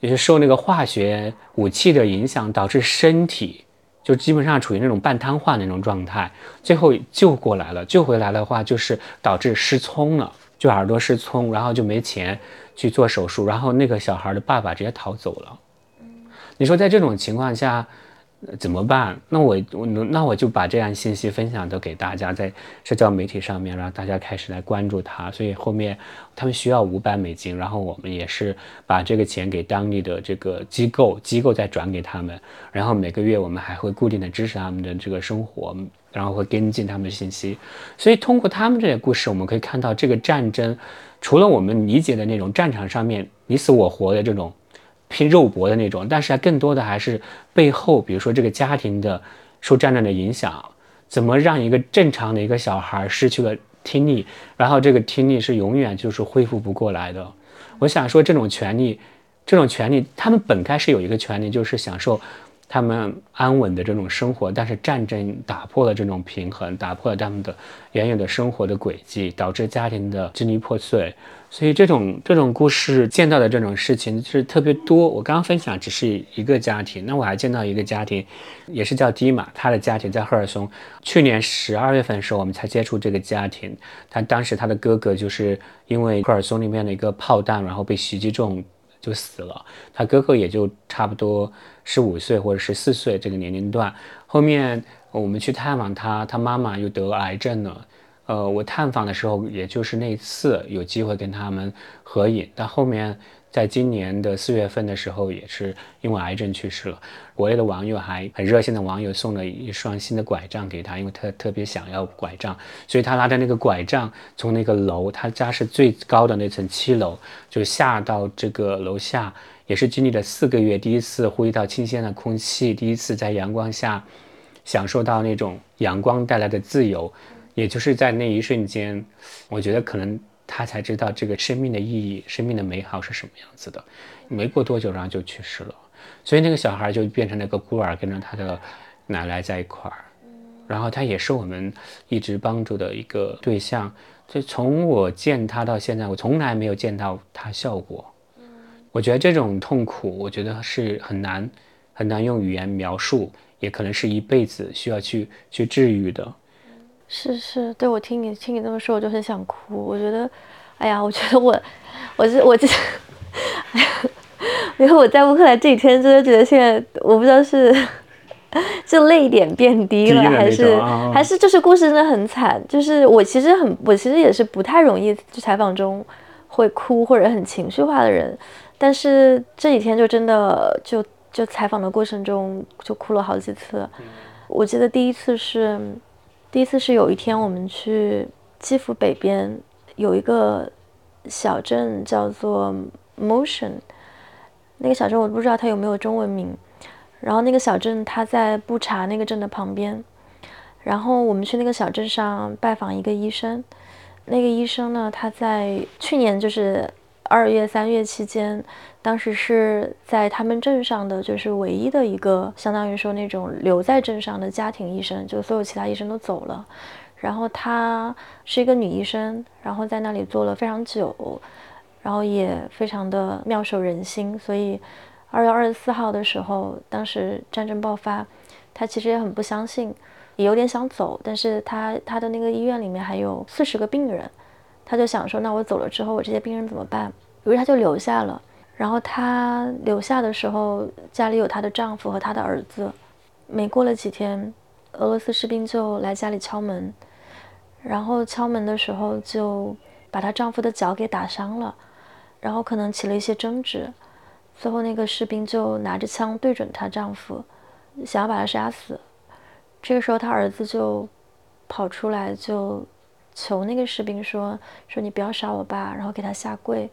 也是受那个化学武器的影响，导致身体就基本上处于那种半瘫痪那种状态，最后救过来了，救回来的话就是导致失聪了，就耳朵失聪，然后就没钱。去做手术，然后那个小孩的爸爸直接逃走了。你说在这种情况下怎么办？那我我那我就把这样信息分享的给大家，在社交媒体上面，让大家开始来关注他。所以后面他们需要五百美金，然后我们也是把这个钱给当地的这个机构，机构再转给他们。然后每个月我们还会固定的支持他们的这个生活，然后会跟进他们的信息。所以通过他们这些故事，我们可以看到这个战争。除了我们理解的那种战场上面你死我活的这种拼肉搏的那种，但是更多的还是背后，比如说这个家庭的受战争的影响，怎么让一个正常的一个小孩失去了听力，然后这个听力是永远就是恢复不过来的。我想说，这种权利，这种权利，他们本该是有一个权利，就是享受。他们安稳的这种生活，但是战争打破了这种平衡，打破了他们的原有的生活的轨迹，导致家庭的支离破碎。所以这种这种故事见到的这种事情是特别多。我刚刚分享只是一个家庭，那我还见到一个家庭，也是叫迪玛，他的家庭在赫尔松。去年十二月份的时候，我们才接触这个家庭。他当时他的哥哥就是因为赫尔松里面的一个炮弹，然后被袭击中。就死了，他哥哥也就差不多十五岁或者十四岁这个年龄段。后面我们去探访他，他妈妈又得癌症了。呃，我探访的时候，也就是那次有机会跟他们合影。但后面。在今年的四月份的时候，也是因为癌症去世了。国内的网友还很热心的网友送了一双新的拐杖给他，因为他特别想要拐杖，所以他拿着那个拐杖从那个楼，他家是最高的那层七楼，就下到这个楼下，也是经历了四个月，第一次呼吸到新鲜的空气，第一次在阳光下享受到那种阳光带来的自由，也就是在那一瞬间，我觉得可能。他才知道这个生命的意义、生命的美好是什么样子的。没过多久，然后就去世了。所以那个小孩就变成了一个孤儿，跟着他的奶奶在一块儿。然后他也是我们一直帮助的一个对象。就从我见他到现在，我从来没有见到他笑过。我觉得这种痛苦，我觉得是很难很难用语言描述，也可能是一辈子需要去去治愈的。是是，对我听你听你这么说，我就很想哭。我觉得，哎呀，我觉得我，我是我这，哎呀，因为我在乌克兰这几天，真的觉得现在我不知道是。就泪点变低了，还是还是就是故事真的很惨。就是我其实很，我其实也是不太容易就采访中会哭或者很情绪化的人，但是这几天就真的就就采访的过程中就哭了好几次。我记得第一次是第一次是有一天我们去基辅北边有一个小镇叫做 Motion，那个小镇我不知道它有没有中文名。然后那个小镇，它在布查那个镇的旁边。然后我们去那个小镇上拜访一个医生。那个医生呢，他在去年就是二月、三月期间，当时是在他们镇上的就是唯一的一个，相当于说那种留在镇上的家庭医生，就所有其他医生都走了。然后她是一个女医生，然后在那里做了非常久，然后也非常的妙手仁心，所以。二月二十四号的时候，当时战争爆发，他其实也很不相信，也有点想走，但是他他的那个医院里面还有四十个病人，他就想说，那我走了之后，我这些病人怎么办？于是他就留下了。然后他留下的时候，家里有她的丈夫和她的儿子。没过了几天，俄罗斯士兵就来家里敲门，然后敲门的时候就把她丈夫的脚给打伤了，然后可能起了一些争执。最后，那个士兵就拿着枪对准她丈夫，想要把他杀死。这个时候，她儿子就跑出来，就求那个士兵说：“说你不要杀我爸，然后给他下跪。”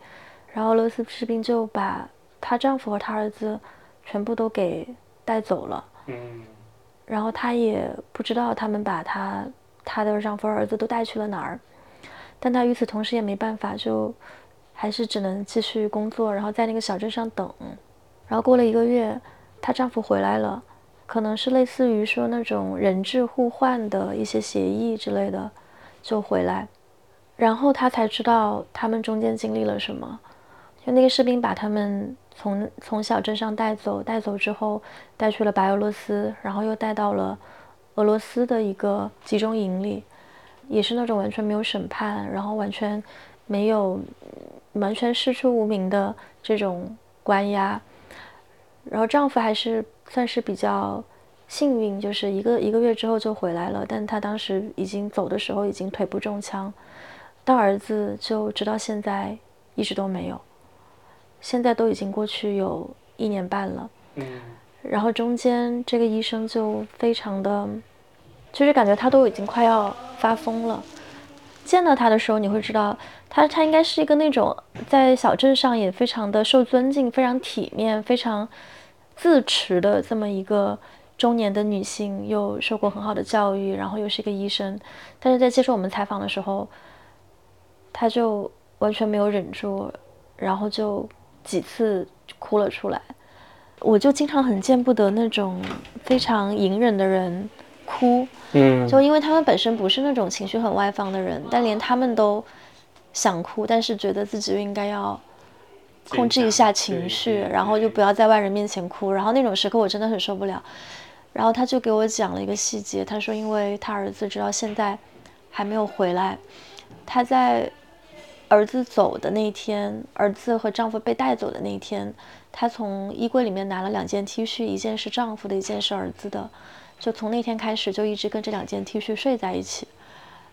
然后俄罗斯士兵就把她丈夫和她儿子全部都给带走了。嗯。然后她也不知道他们把她、她的丈夫、儿子都带去了哪儿，但她与此同时也没办法，就。还是只能继续工作，然后在那个小镇上等。然后过了一个月，她丈夫回来了，可能是类似于说那种人质互换的一些协议之类的，就回来。然后她才知道他们中间经历了什么。就那个士兵把他们从从小镇上带走，带走之后带去了白俄罗斯，然后又带到了俄罗斯的一个集中营里，也是那种完全没有审判，然后完全没有。完全师出无名的这种关押，然后丈夫还是算是比较幸运，就是一个一个月之后就回来了。但他当时已经走的时候已经腿部中枪，到儿子就直到现在一直都没有。现在都已经过去有一年半了，嗯，然后中间这个医生就非常的，就是感觉他都已经快要发疯了。见到他的时候，你会知道。他他应该是一个那种在小镇上也非常的受尊敬、非常体面、非常自持的这么一个中年的女性，又受过很好的教育，然后又是一个医生。但是在接受我们采访的时候，她就完全没有忍住，然后就几次哭了出来。我就经常很见不得那种非常隐忍的人哭，嗯，就因为他们本身不是那种情绪很外放的人，但连他们都。想哭，但是觉得自己应该要控制一下情绪，然后就不要在外人面前哭。然后那种时刻我真的很受不了。然后他就给我讲了一个细节，他说，因为他儿子直到现在还没有回来，他在儿子走的那天，儿子和丈夫被带走的那天，他从衣柜里面拿了两件 T 恤，一件是丈夫的，一件是儿子的，就从那天开始就一直跟这两件 T 恤睡在一起。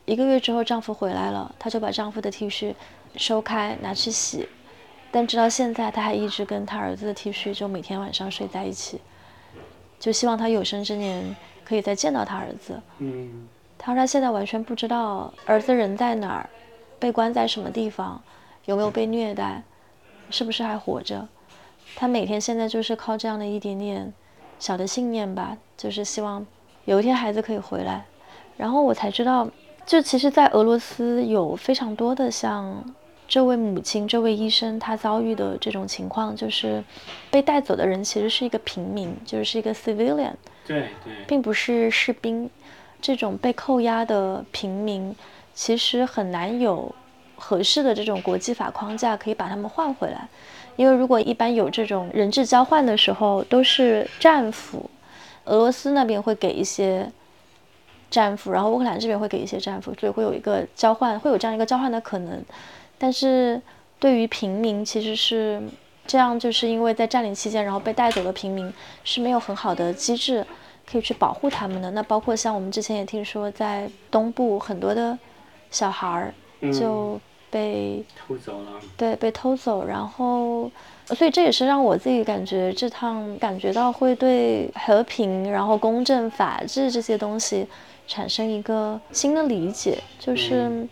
一个月之后，丈夫回来了，她就把丈夫的 T 恤收开拿去洗，但直到现在，她还一直跟她儿子的 T 恤就每天晚上睡在一起，就希望他有生之年可以再见到他儿子。嗯，他说他现在完全不知道儿子人在哪儿，被关在什么地方，有没有被虐待，是不是还活着。他每天现在就是靠这样的一点点小的信念吧，就是希望有一天孩子可以回来。然后我才知道。就其实，在俄罗斯有非常多的像这位母亲、这位医生他遭遇的这种情况，就是被带走的人其实是一个平民，就是一个 civilian，对对，并不是士兵。这种被扣押的平民，其实很难有合适的这种国际法框架可以把他们换回来，因为如果一般有这种人质交换的时候，都是战俘，俄罗斯那边会给一些战俘，然后乌克兰这边会给一些战俘，所以会有一个交换，会有这样一个交换的可能。但是对于平民，其实是这样，就是因为在占领期间，然后被带走的平民是没有很好的机制。可以去保护他们的那包括像我们之前也听说，在东部很多的小孩儿就被偷走了，对，被偷走，然后所以这也是让我自己感觉这趟感觉到会对和平、然后公正、法治这些东西产生一个新的理解，就是。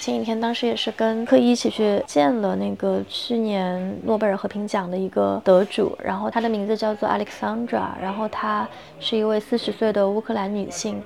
前几天，当时也是跟柯一一起去见了那个去年诺贝尔和平奖的一个得主，然后他的名字叫做 Alexandra，然后他是一位四十岁的乌克兰女性。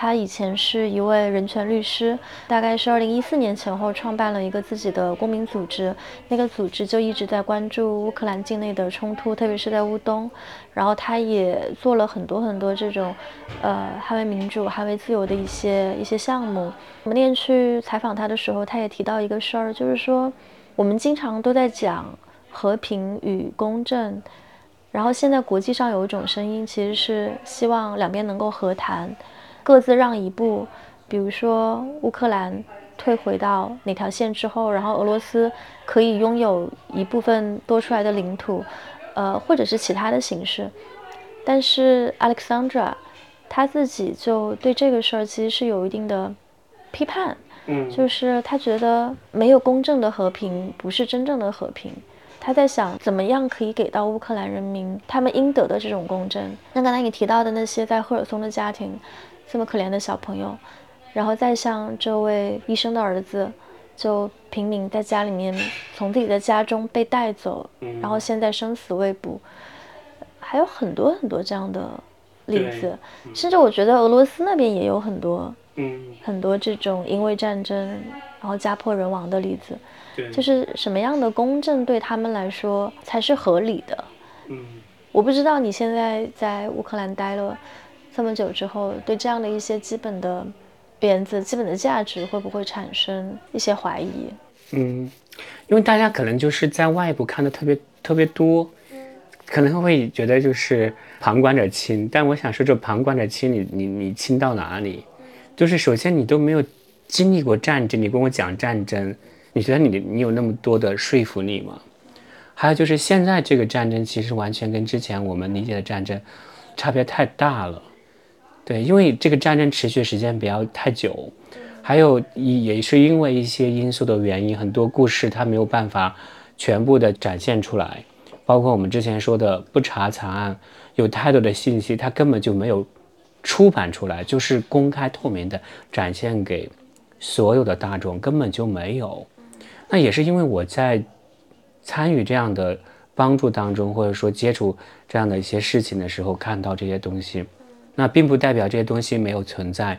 他以前是一位人权律师，大概是二零一四年前后创办了一个自己的公民组织，那个组织就一直在关注乌克兰境内的冲突，特别是在乌东。然后他也做了很多很多这种，呃，捍卫民主、捍卫自由的一些一些项目。我们那天去采访他的时候，他也提到一个事儿，就是说我们经常都在讲和平与公正，然后现在国际上有一种声音，其实是希望两边能够和谈。各自让一步，比如说乌克兰退回到哪条线之后，然后俄罗斯可以拥有一部分多出来的领土，呃，或者是其他的形式。但是 Alexandra 他自己就对这个事儿其实是有一定的批判，嗯，就是他觉得没有公正的和平不是真正的和平。他在想怎么样可以给到乌克兰人民他们应得的这种公正。那刚才你提到的那些在赫尔松的家庭。这么可怜的小朋友，然后再像这位医生的儿子，就平民在家里面从自己的家中被带走，然后现在生死未卜，还有很多很多这样的例子，甚至我觉得俄罗斯那边也有很多，很多这种因为战争然后家破人亡的例子，就是什么样的公正对他们来说才是合理的？我不知道你现在在乌克兰待了。这么久之后，对这样的一些基本的鞭子、基本的价值，会不会产生一些怀疑？嗯，因为大家可能就是在外部看的特别特别多，可能会觉得就是旁观者清。但我想说，这旁观者清，你你你清到哪里？就是首先你都没有经历过战争，你跟我讲战争，你觉得你你有那么多的说服力吗？还有就是现在这个战争，其实完全跟之前我们理解的战争差别太大了。对，因为这个战争持续时间比较太久，还有也是因为一些因素的原因，很多故事它没有办法全部的展现出来，包括我们之前说的不查惨案，有太多的信息它根本就没有出版出来，就是公开透明的展现给所有的大众，根本就没有。那也是因为我在参与这样的帮助当中，或者说接触这样的一些事情的时候，看到这些东西。那并不代表这些东西没有存在。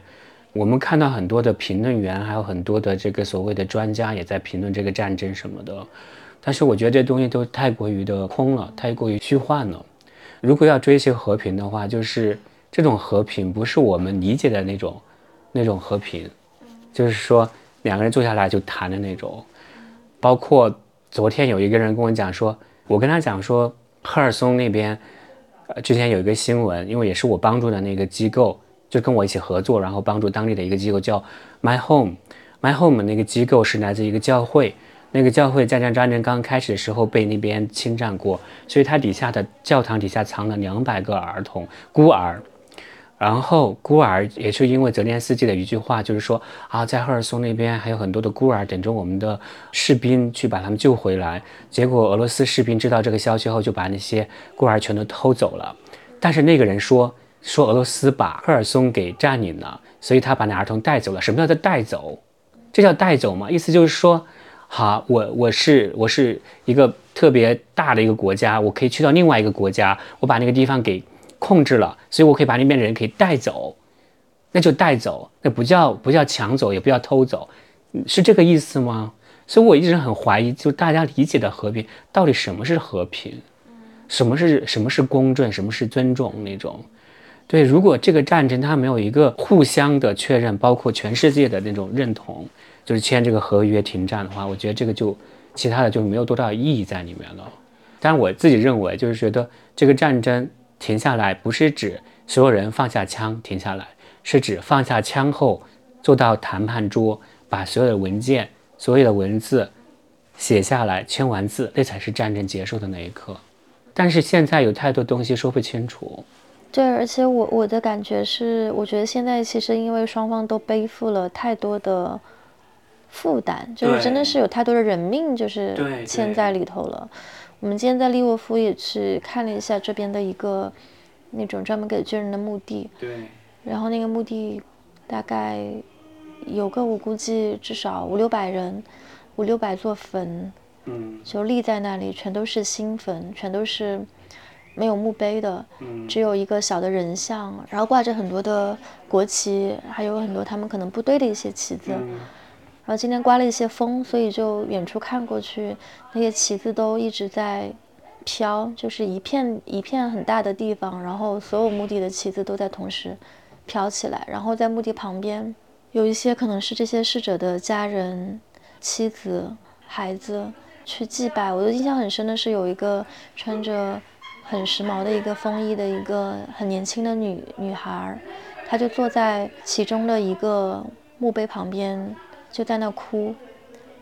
我们看到很多的评论员，还有很多的这个所谓的专家也在评论这个战争什么的。但是我觉得这东西都太过于的空了，太过于虚幻了。如果要追求和平的话，就是这种和平不是我们理解的那种那种和平，就是说两个人坐下来就谈的那种。包括昨天有一个人跟我讲说，我跟他讲说，赫尔松那边。呃，之前有一个新闻，因为也是我帮助的那个机构，就跟我一起合作，然后帮助当地的一个机构叫 My Home，My Home 那个机构是来自一个教会，那个教会在战战争刚开始的时候被那边侵占过，所以它底下的教堂底下藏了两百个儿童孤儿。然后孤儿也是因为泽连斯基的一句话，就是说啊，在赫尔松那边还有很多的孤儿等着我们的士兵去把他们救回来。结果俄罗斯士兵知道这个消息后，就把那些孤儿全都偷走了。但是那个人说说俄罗斯把赫尔松给占领了，所以他把那儿童带走了。什么叫做带走？这叫带走吗？意思就是说，好，我我是我是一个特别大的一个国家，我可以去到另外一个国家，我把那个地方给。控制了，所以我可以把那边的人可以带走，那就带走，那不叫不叫抢走，也不叫偷走，是这个意思吗？所以我一直很怀疑，就大家理解的和平到底什么是和平，什么是什么是公正，什么是尊重那种。对，如果这个战争它没有一个互相的确认，包括全世界的那种认同，就是签这个合约停战的话，我觉得这个就其他的就没有多大意义在里面了。但是我自己认为，就是觉得这个战争停下来，不是指所有人放下枪停下来，是指放下枪后坐到谈判桌，把所有的文件、所有的文字写下来，签完字，那才是战争结束的那一刻。但是现在有太多东西说不清楚。对，而且我我的感觉是，我觉得现在其实因为双方都背负了太多的负担，就是真的是有太多的人命就是牵在里头了。我们今天在利沃夫也去看了一下这边的一个那种专门给军人的墓地，对，然后那个墓地大概有个我估计至少五六百人，五六百座坟，嗯，就立在那里，全都是新坟，全都是。没有墓碑的，只有一个小的人像，然后挂着很多的国旗，还有很多他们可能部队的一些旗子。然然后今天刮了一些风，所以就远处看过去，那些旗子都一直在飘，就是一片一片很大的地方，然后所有墓地的旗子都在同时飘起来。然后在墓地旁边，有一些可能是这些逝者的家人、妻子、孩子去祭拜。我的印象很深的是有一个穿着。很时髦的一个风衣的一个很年轻的女女孩，她就坐在其中的一个墓碑旁边，就在那哭。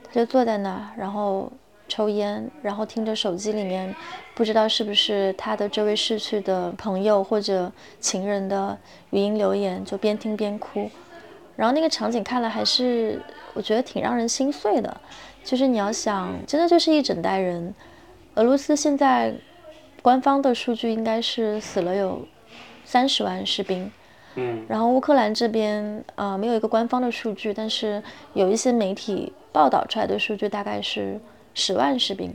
他就坐在那，然后抽烟，然后听着手机里面不知道是不是他的这位逝去的朋友或者情人的语音留言，就边听边哭。然后那个场景看了还是我觉得挺让人心碎的，就是你要想，真的就是一整代人。俄罗斯现在。官方的数据应该是死了有三十万士兵，嗯，然后乌克兰这边呃没有一个官方的数据，但是有一些媒体报道出来的数据大概是十万士兵。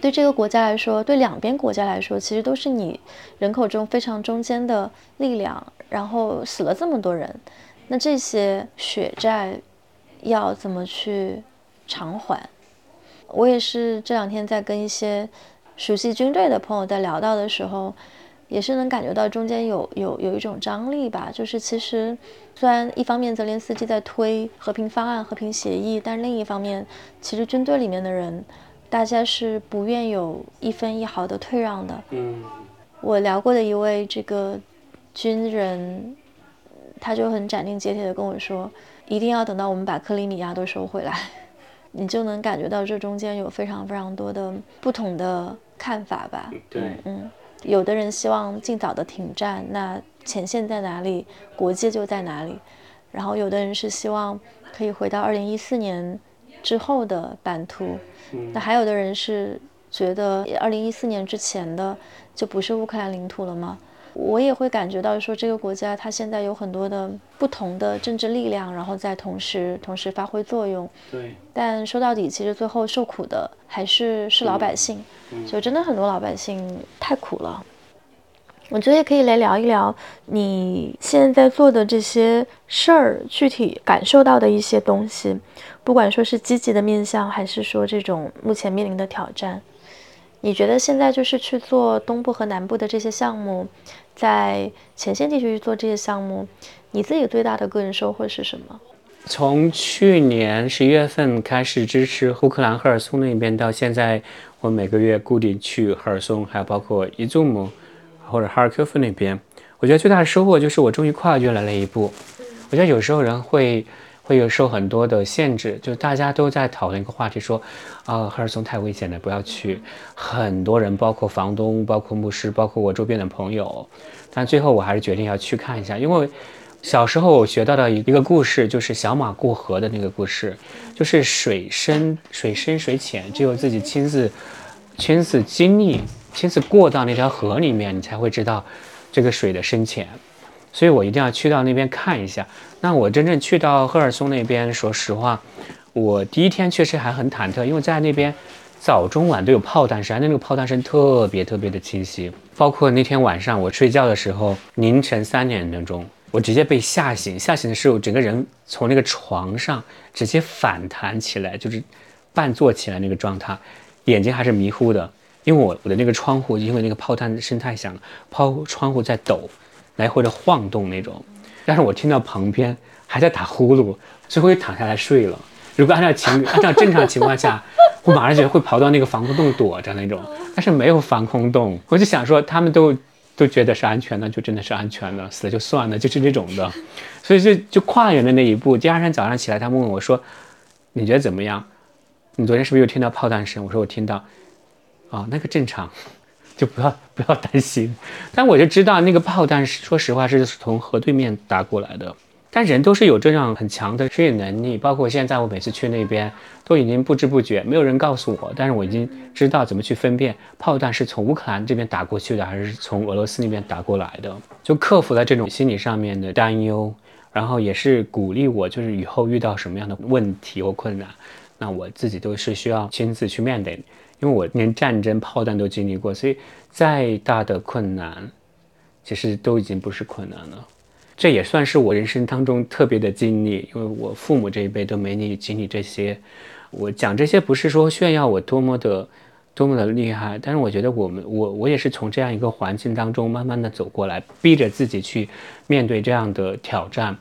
对这个国家来说，对两边国家来说，其实都是你人口中非常中间的力量。然后死了这么多人，那这些血债要怎么去偿还？我也是这两天在跟一些。熟悉军队的朋友在聊到的时候，也是能感觉到中间有有有一种张力吧。就是其实，虽然一方面泽连斯基在推和平方案、和平协议，但另一方面，其实军队里面的人，大家是不愿有一分一毫的退让的。嗯，我聊过的一位这个军人，他就很斩钉截铁的跟我说，一定要等到我们把克里米亚都收回来，你就能感觉到这中间有非常非常多的不同的。看法吧，对，嗯，有的人希望尽早的停战，那前线在哪里，国界就在哪里。然后有的人是希望可以回到二零一四年之后的版图，那还有的人是觉得二零一四年之前的就不是乌克兰领土了吗？我也会感觉到说，这个国家它现在有很多的不同的政治力量，然后在同时同时发挥作用。对。但说到底，其实最后受苦的还是是老百姓，就真的很多老百姓太苦了。我觉得也可以来聊一聊你现在在做的这些事儿，具体感受到的一些东西，不管说是积极的面向，还是说这种目前面临的挑战。你觉得现在就是去做东部和南部的这些项目？在前线地区去做这些项目，你自己最大的个人收获是什么？从去年十一月份开始支持乌克兰赫尔松那边，到现在，我每个月固定去赫尔松，还有包括伊祖姆或者哈尔科夫那边，我觉得最大的收获就是我终于跨越了那一步。我觉得有时候人会。会有受很多的限制，就大家都在讨论一个话题，说，啊，赫尔松太危险了，不要去。很多人，包括房东，包括牧师，包括我周边的朋友，但最后我还是决定要去看一下，因为小时候我学到的一个故事，就是小马过河的那个故事，就是水深水深水浅，只有自己亲自亲自经历、亲自过到那条河里面，你才会知道这个水的深浅。所以我一定要去到那边看一下。那我真正去到赫尔松那边，说实话，我第一天确实还很忐忑，因为在那边早中晚都有炮弹声，那个炮弹声特别特别的清晰。包括那天晚上我睡觉的时候，凌晨三点钟，我直接被吓醒，吓醒的时候，整个人从那个床上直接反弹起来，就是半坐起来那个状态，眼睛还是迷糊的，因为我我的那个窗户，因为那个炮弹声太响了，抛窗户在抖，来回的晃动那种，但是我听到旁边还在打呼噜，所以我就躺下来睡了。如果按照情 按照正常情况下，我马上就会跑到那个防空洞躲着那种，但是没有防空洞，我就想说他们都。都觉得是安全的，就真的是安全的，死了就算了，就是这种的，所以就就跨越了那一步。第二天早上起来，他问我说：“你觉得怎么样？你昨天是不是又听到炮弹声？”我说：“我听到。”啊，那个正常，就不要不要担心。但我就知道那个炮弹，说实话是从河对面打过来的。但人都是有这样很强的适应能力，包括现在我每次去那边，都已经不知不觉，没有人告诉我，但是我已经知道怎么去分辨炮弹是从乌克兰这边打过去的，还是从俄罗斯那边打过来的，就克服了这种心理上面的担忧，然后也是鼓励我，就是以后遇到什么样的问题或困难，那我自己都是需要亲自去面对，因为我连战争炮弹都经历过，所以再大的困难，其实都已经不是困难了。这也算是我人生当中特别的经历，因为我父母这一辈都没你经历这些。我讲这些不是说炫耀我多么的多么的厉害，但是我觉得我们我我也是从这样一个环境当中慢慢的走过来，逼着自己去面对这样的挑战，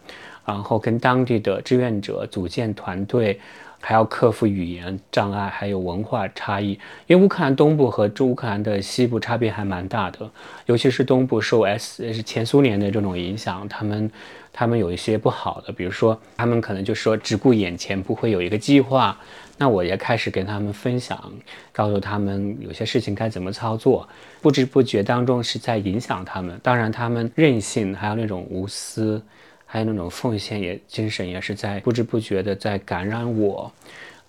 然后跟当地的志愿者组建团队。还要克服语言障碍，还有文化差异。因为乌克兰东部和中乌克兰的西部差别还蛮大的，尤其是东部受 S 是前苏联的这种影响，他们他们有一些不好的，比如说他们可能就说只顾眼前，不会有一个计划。那我也开始跟他们分享，告诉他们有些事情该怎么操作，不知不觉当中是在影响他们。当然，他们任性，还有那种无私。还有那种奉献也精神也是在不知不觉的在感染我，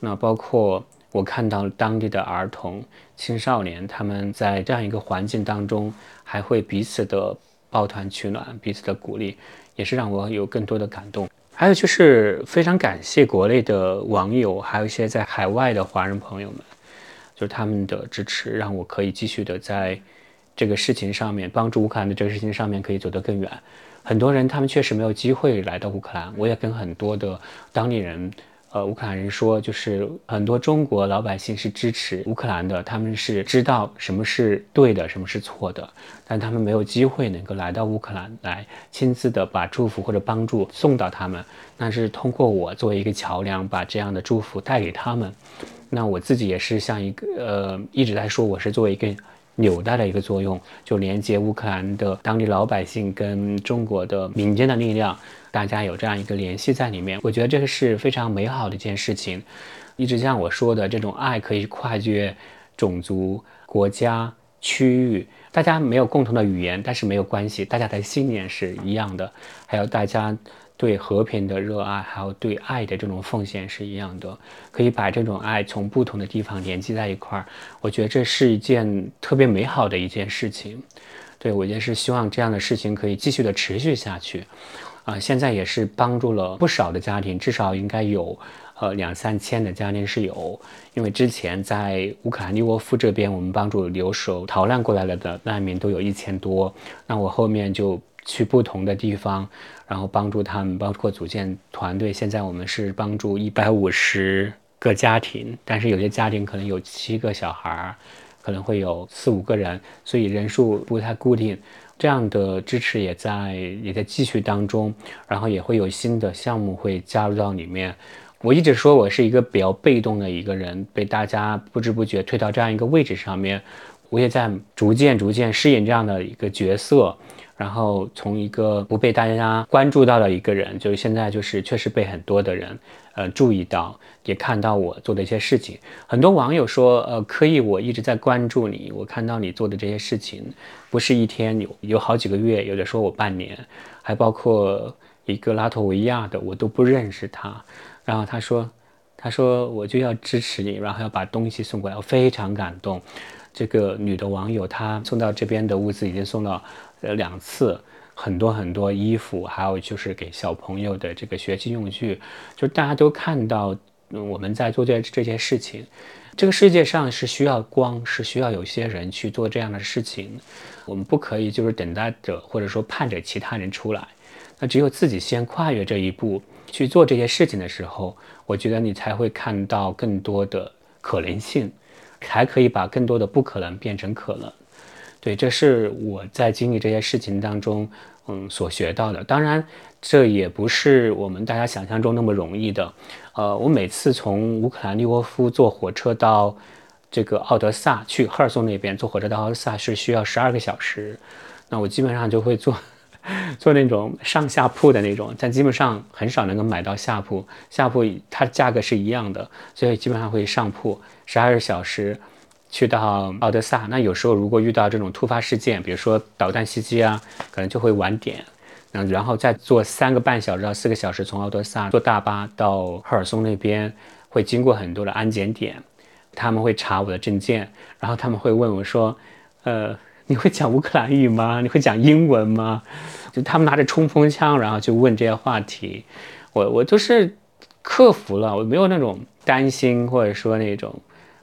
那包括我看到当地的儿童、青少年，他们在这样一个环境当中，还会彼此的抱团取暖、彼此的鼓励，也是让我有更多的感动。还有就是非常感谢国内的网友，还有一些在海外的华人朋友们，就是他们的支持，让我可以继续的在这个事情上面帮助乌克兰的这个事情上面可以走得更远。很多人他们确实没有机会来到乌克兰，我也跟很多的当地人，呃，乌克兰人说，就是很多中国老百姓是支持乌克兰的，他们是知道什么是对的，什么是错的，但他们没有机会能够来到乌克兰来亲自的把祝福或者帮助送到他们，那是通过我作为一个桥梁，把这样的祝福带给他们。那我自己也是像一个呃一直在说，我是作为一个。纽带的一个作用，就连接乌克兰的当地老百姓跟中国的民间的力量，大家有这样一个联系在里面。我觉得这个是非常美好的一件事情。一直像我说的，这种爱可以跨越种族、国家、区域，大家没有共同的语言，但是没有关系，大家的信念是一样的。还有大家。对和平的热爱，还有对爱的这种奉献是一样的，可以把这种爱从不同的地方连接在一块儿。我觉得这是一件特别美好的一件事情。对我也是希望这样的事情可以继续的持续下去。啊，现在也是帮助了不少的家庭，至少应该有呃两三千的家庭是有。因为之前在乌克兰利沃夫这边，我们帮助留守逃难过来了的难民都有一千多。那我后面就去不同的地方。然后帮助他们，包括组建团队。现在我们是帮助一百五十个家庭，但是有些家庭可能有七个小孩儿，可能会有四五个人，所以人数不太固定。这样的支持也在也在继续当中，然后也会有新的项目会加入到里面。我一直说我是一个比较被动的一个人，被大家不知不觉推到这样一个位置上面，我也在逐渐逐渐适应这样的一个角色。然后从一个不被大家关注到的一个人，就是现在就是确实被很多的人，呃，注意到，也看到我做的一些事情。很多网友说，呃，可以，我一直在关注你，我看到你做的这些事情，不是一天，有有好几个月，有的说我半年，还包括一个拉脱维亚的，我都不认识他。然后他说，他说我就要支持你，然后要把东西送过来，我非常感动。这个女的网友她送到这边的物资已经送到。呃，两次，很多很多衣服，还有就是给小朋友的这个学习用具，就大家都看到我们在做这这些事情。这个世界上是需要光，是需要有些人去做这样的事情。我们不可以就是等待着或者说盼着其他人出来。那只有自己先跨越这一步去做这些事情的时候，我觉得你才会看到更多的可能性，才可以把更多的不可能变成可能。对，这是我在经历这些事情当中，嗯，所学到的。当然，这也不是我们大家想象中那么容易的。呃，我每次从乌克兰利沃夫坐火车到这个奥德萨去赫尔松那边，坐火车到奥德萨是需要十二个小时。那我基本上就会坐 坐那种上下铺的那种，但基本上很少能够买到下铺。下铺它价格是一样的，所以基本上会上铺，十二个小时。去到奥德萨，那有时候如果遇到这种突发事件，比如说导弹袭击啊，可能就会晚点。嗯，然后再坐三个半小时到四个小时从奥德萨坐大巴到赫尔松那边，会经过很多的安检点，他们会查我的证件，然后他们会问我说：“呃，你会讲乌克兰语吗？你会讲英文吗？”就他们拿着冲锋枪，然后就问这些话题，我我就是克服了，我没有那种担心或者说那种。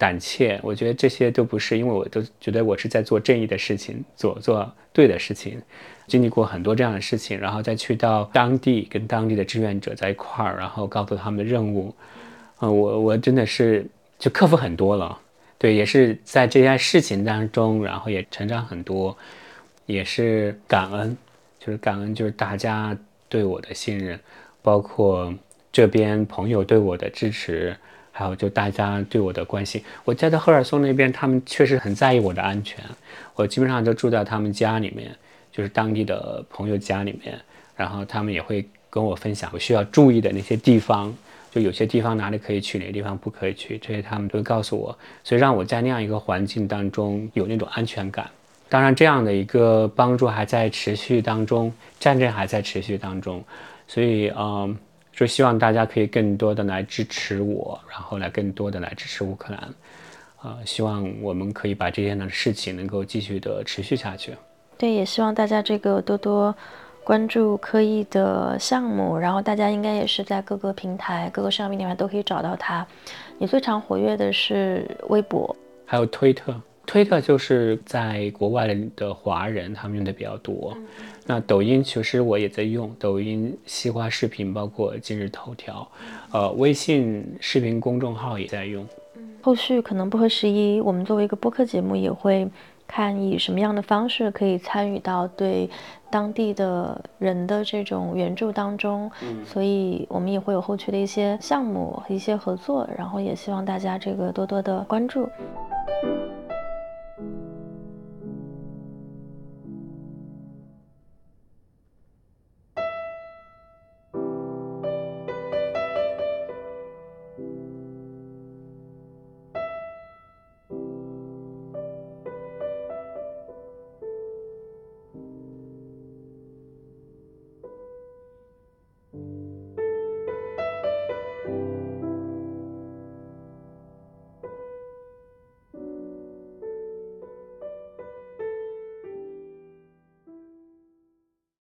胆怯，我觉得这些都不是，因为我都觉得我是在做正义的事情，做做对的事情，经历过很多这样的事情，然后再去到当地跟当地的志愿者在一块儿，然后告诉他们的任务，嗯，我我真的是就克服很多了，对，也是在这件事情当中，然后也成长很多，也是感恩，就是感恩，就是大家对我的信任，包括这边朋友对我的支持。还有就大家对我的关心，我在赫尔松那边，他们确实很在意我的安全。我基本上都住在他们家里面，就是当地的朋友家里面，然后他们也会跟我分享我需要注意的那些地方，就有些地方哪里可以去，哪个地方不可以去，这些他们都会告诉我，所以让我在那样一个环境当中有那种安全感。当然，这样的一个帮助还在持续当中，战争还在持续当中，所以嗯。就希望大家可以更多的来支持我，然后来更多的来支持乌克兰，呃，希望我们可以把这样的事情能够继续的持续下去。对，也希望大家这个多多关注科艺的项目，然后大家应该也是在各个平台、各个社交平台都可以找到他。你最常活跃的是微博，还有推特。推特就是在国外的华人他们用的比较多。那抖音其实我也在用，抖音、西瓜视频，包括今日头条，呃，微信视频公众号也在用。后续可能不合时宜，我们作为一个播客节目，也会看以什么样的方式可以参与到对当地的人的这种援助当中。嗯，所以我们也会有后续的一些项目和一些合作，然后也希望大家这个多多的关注。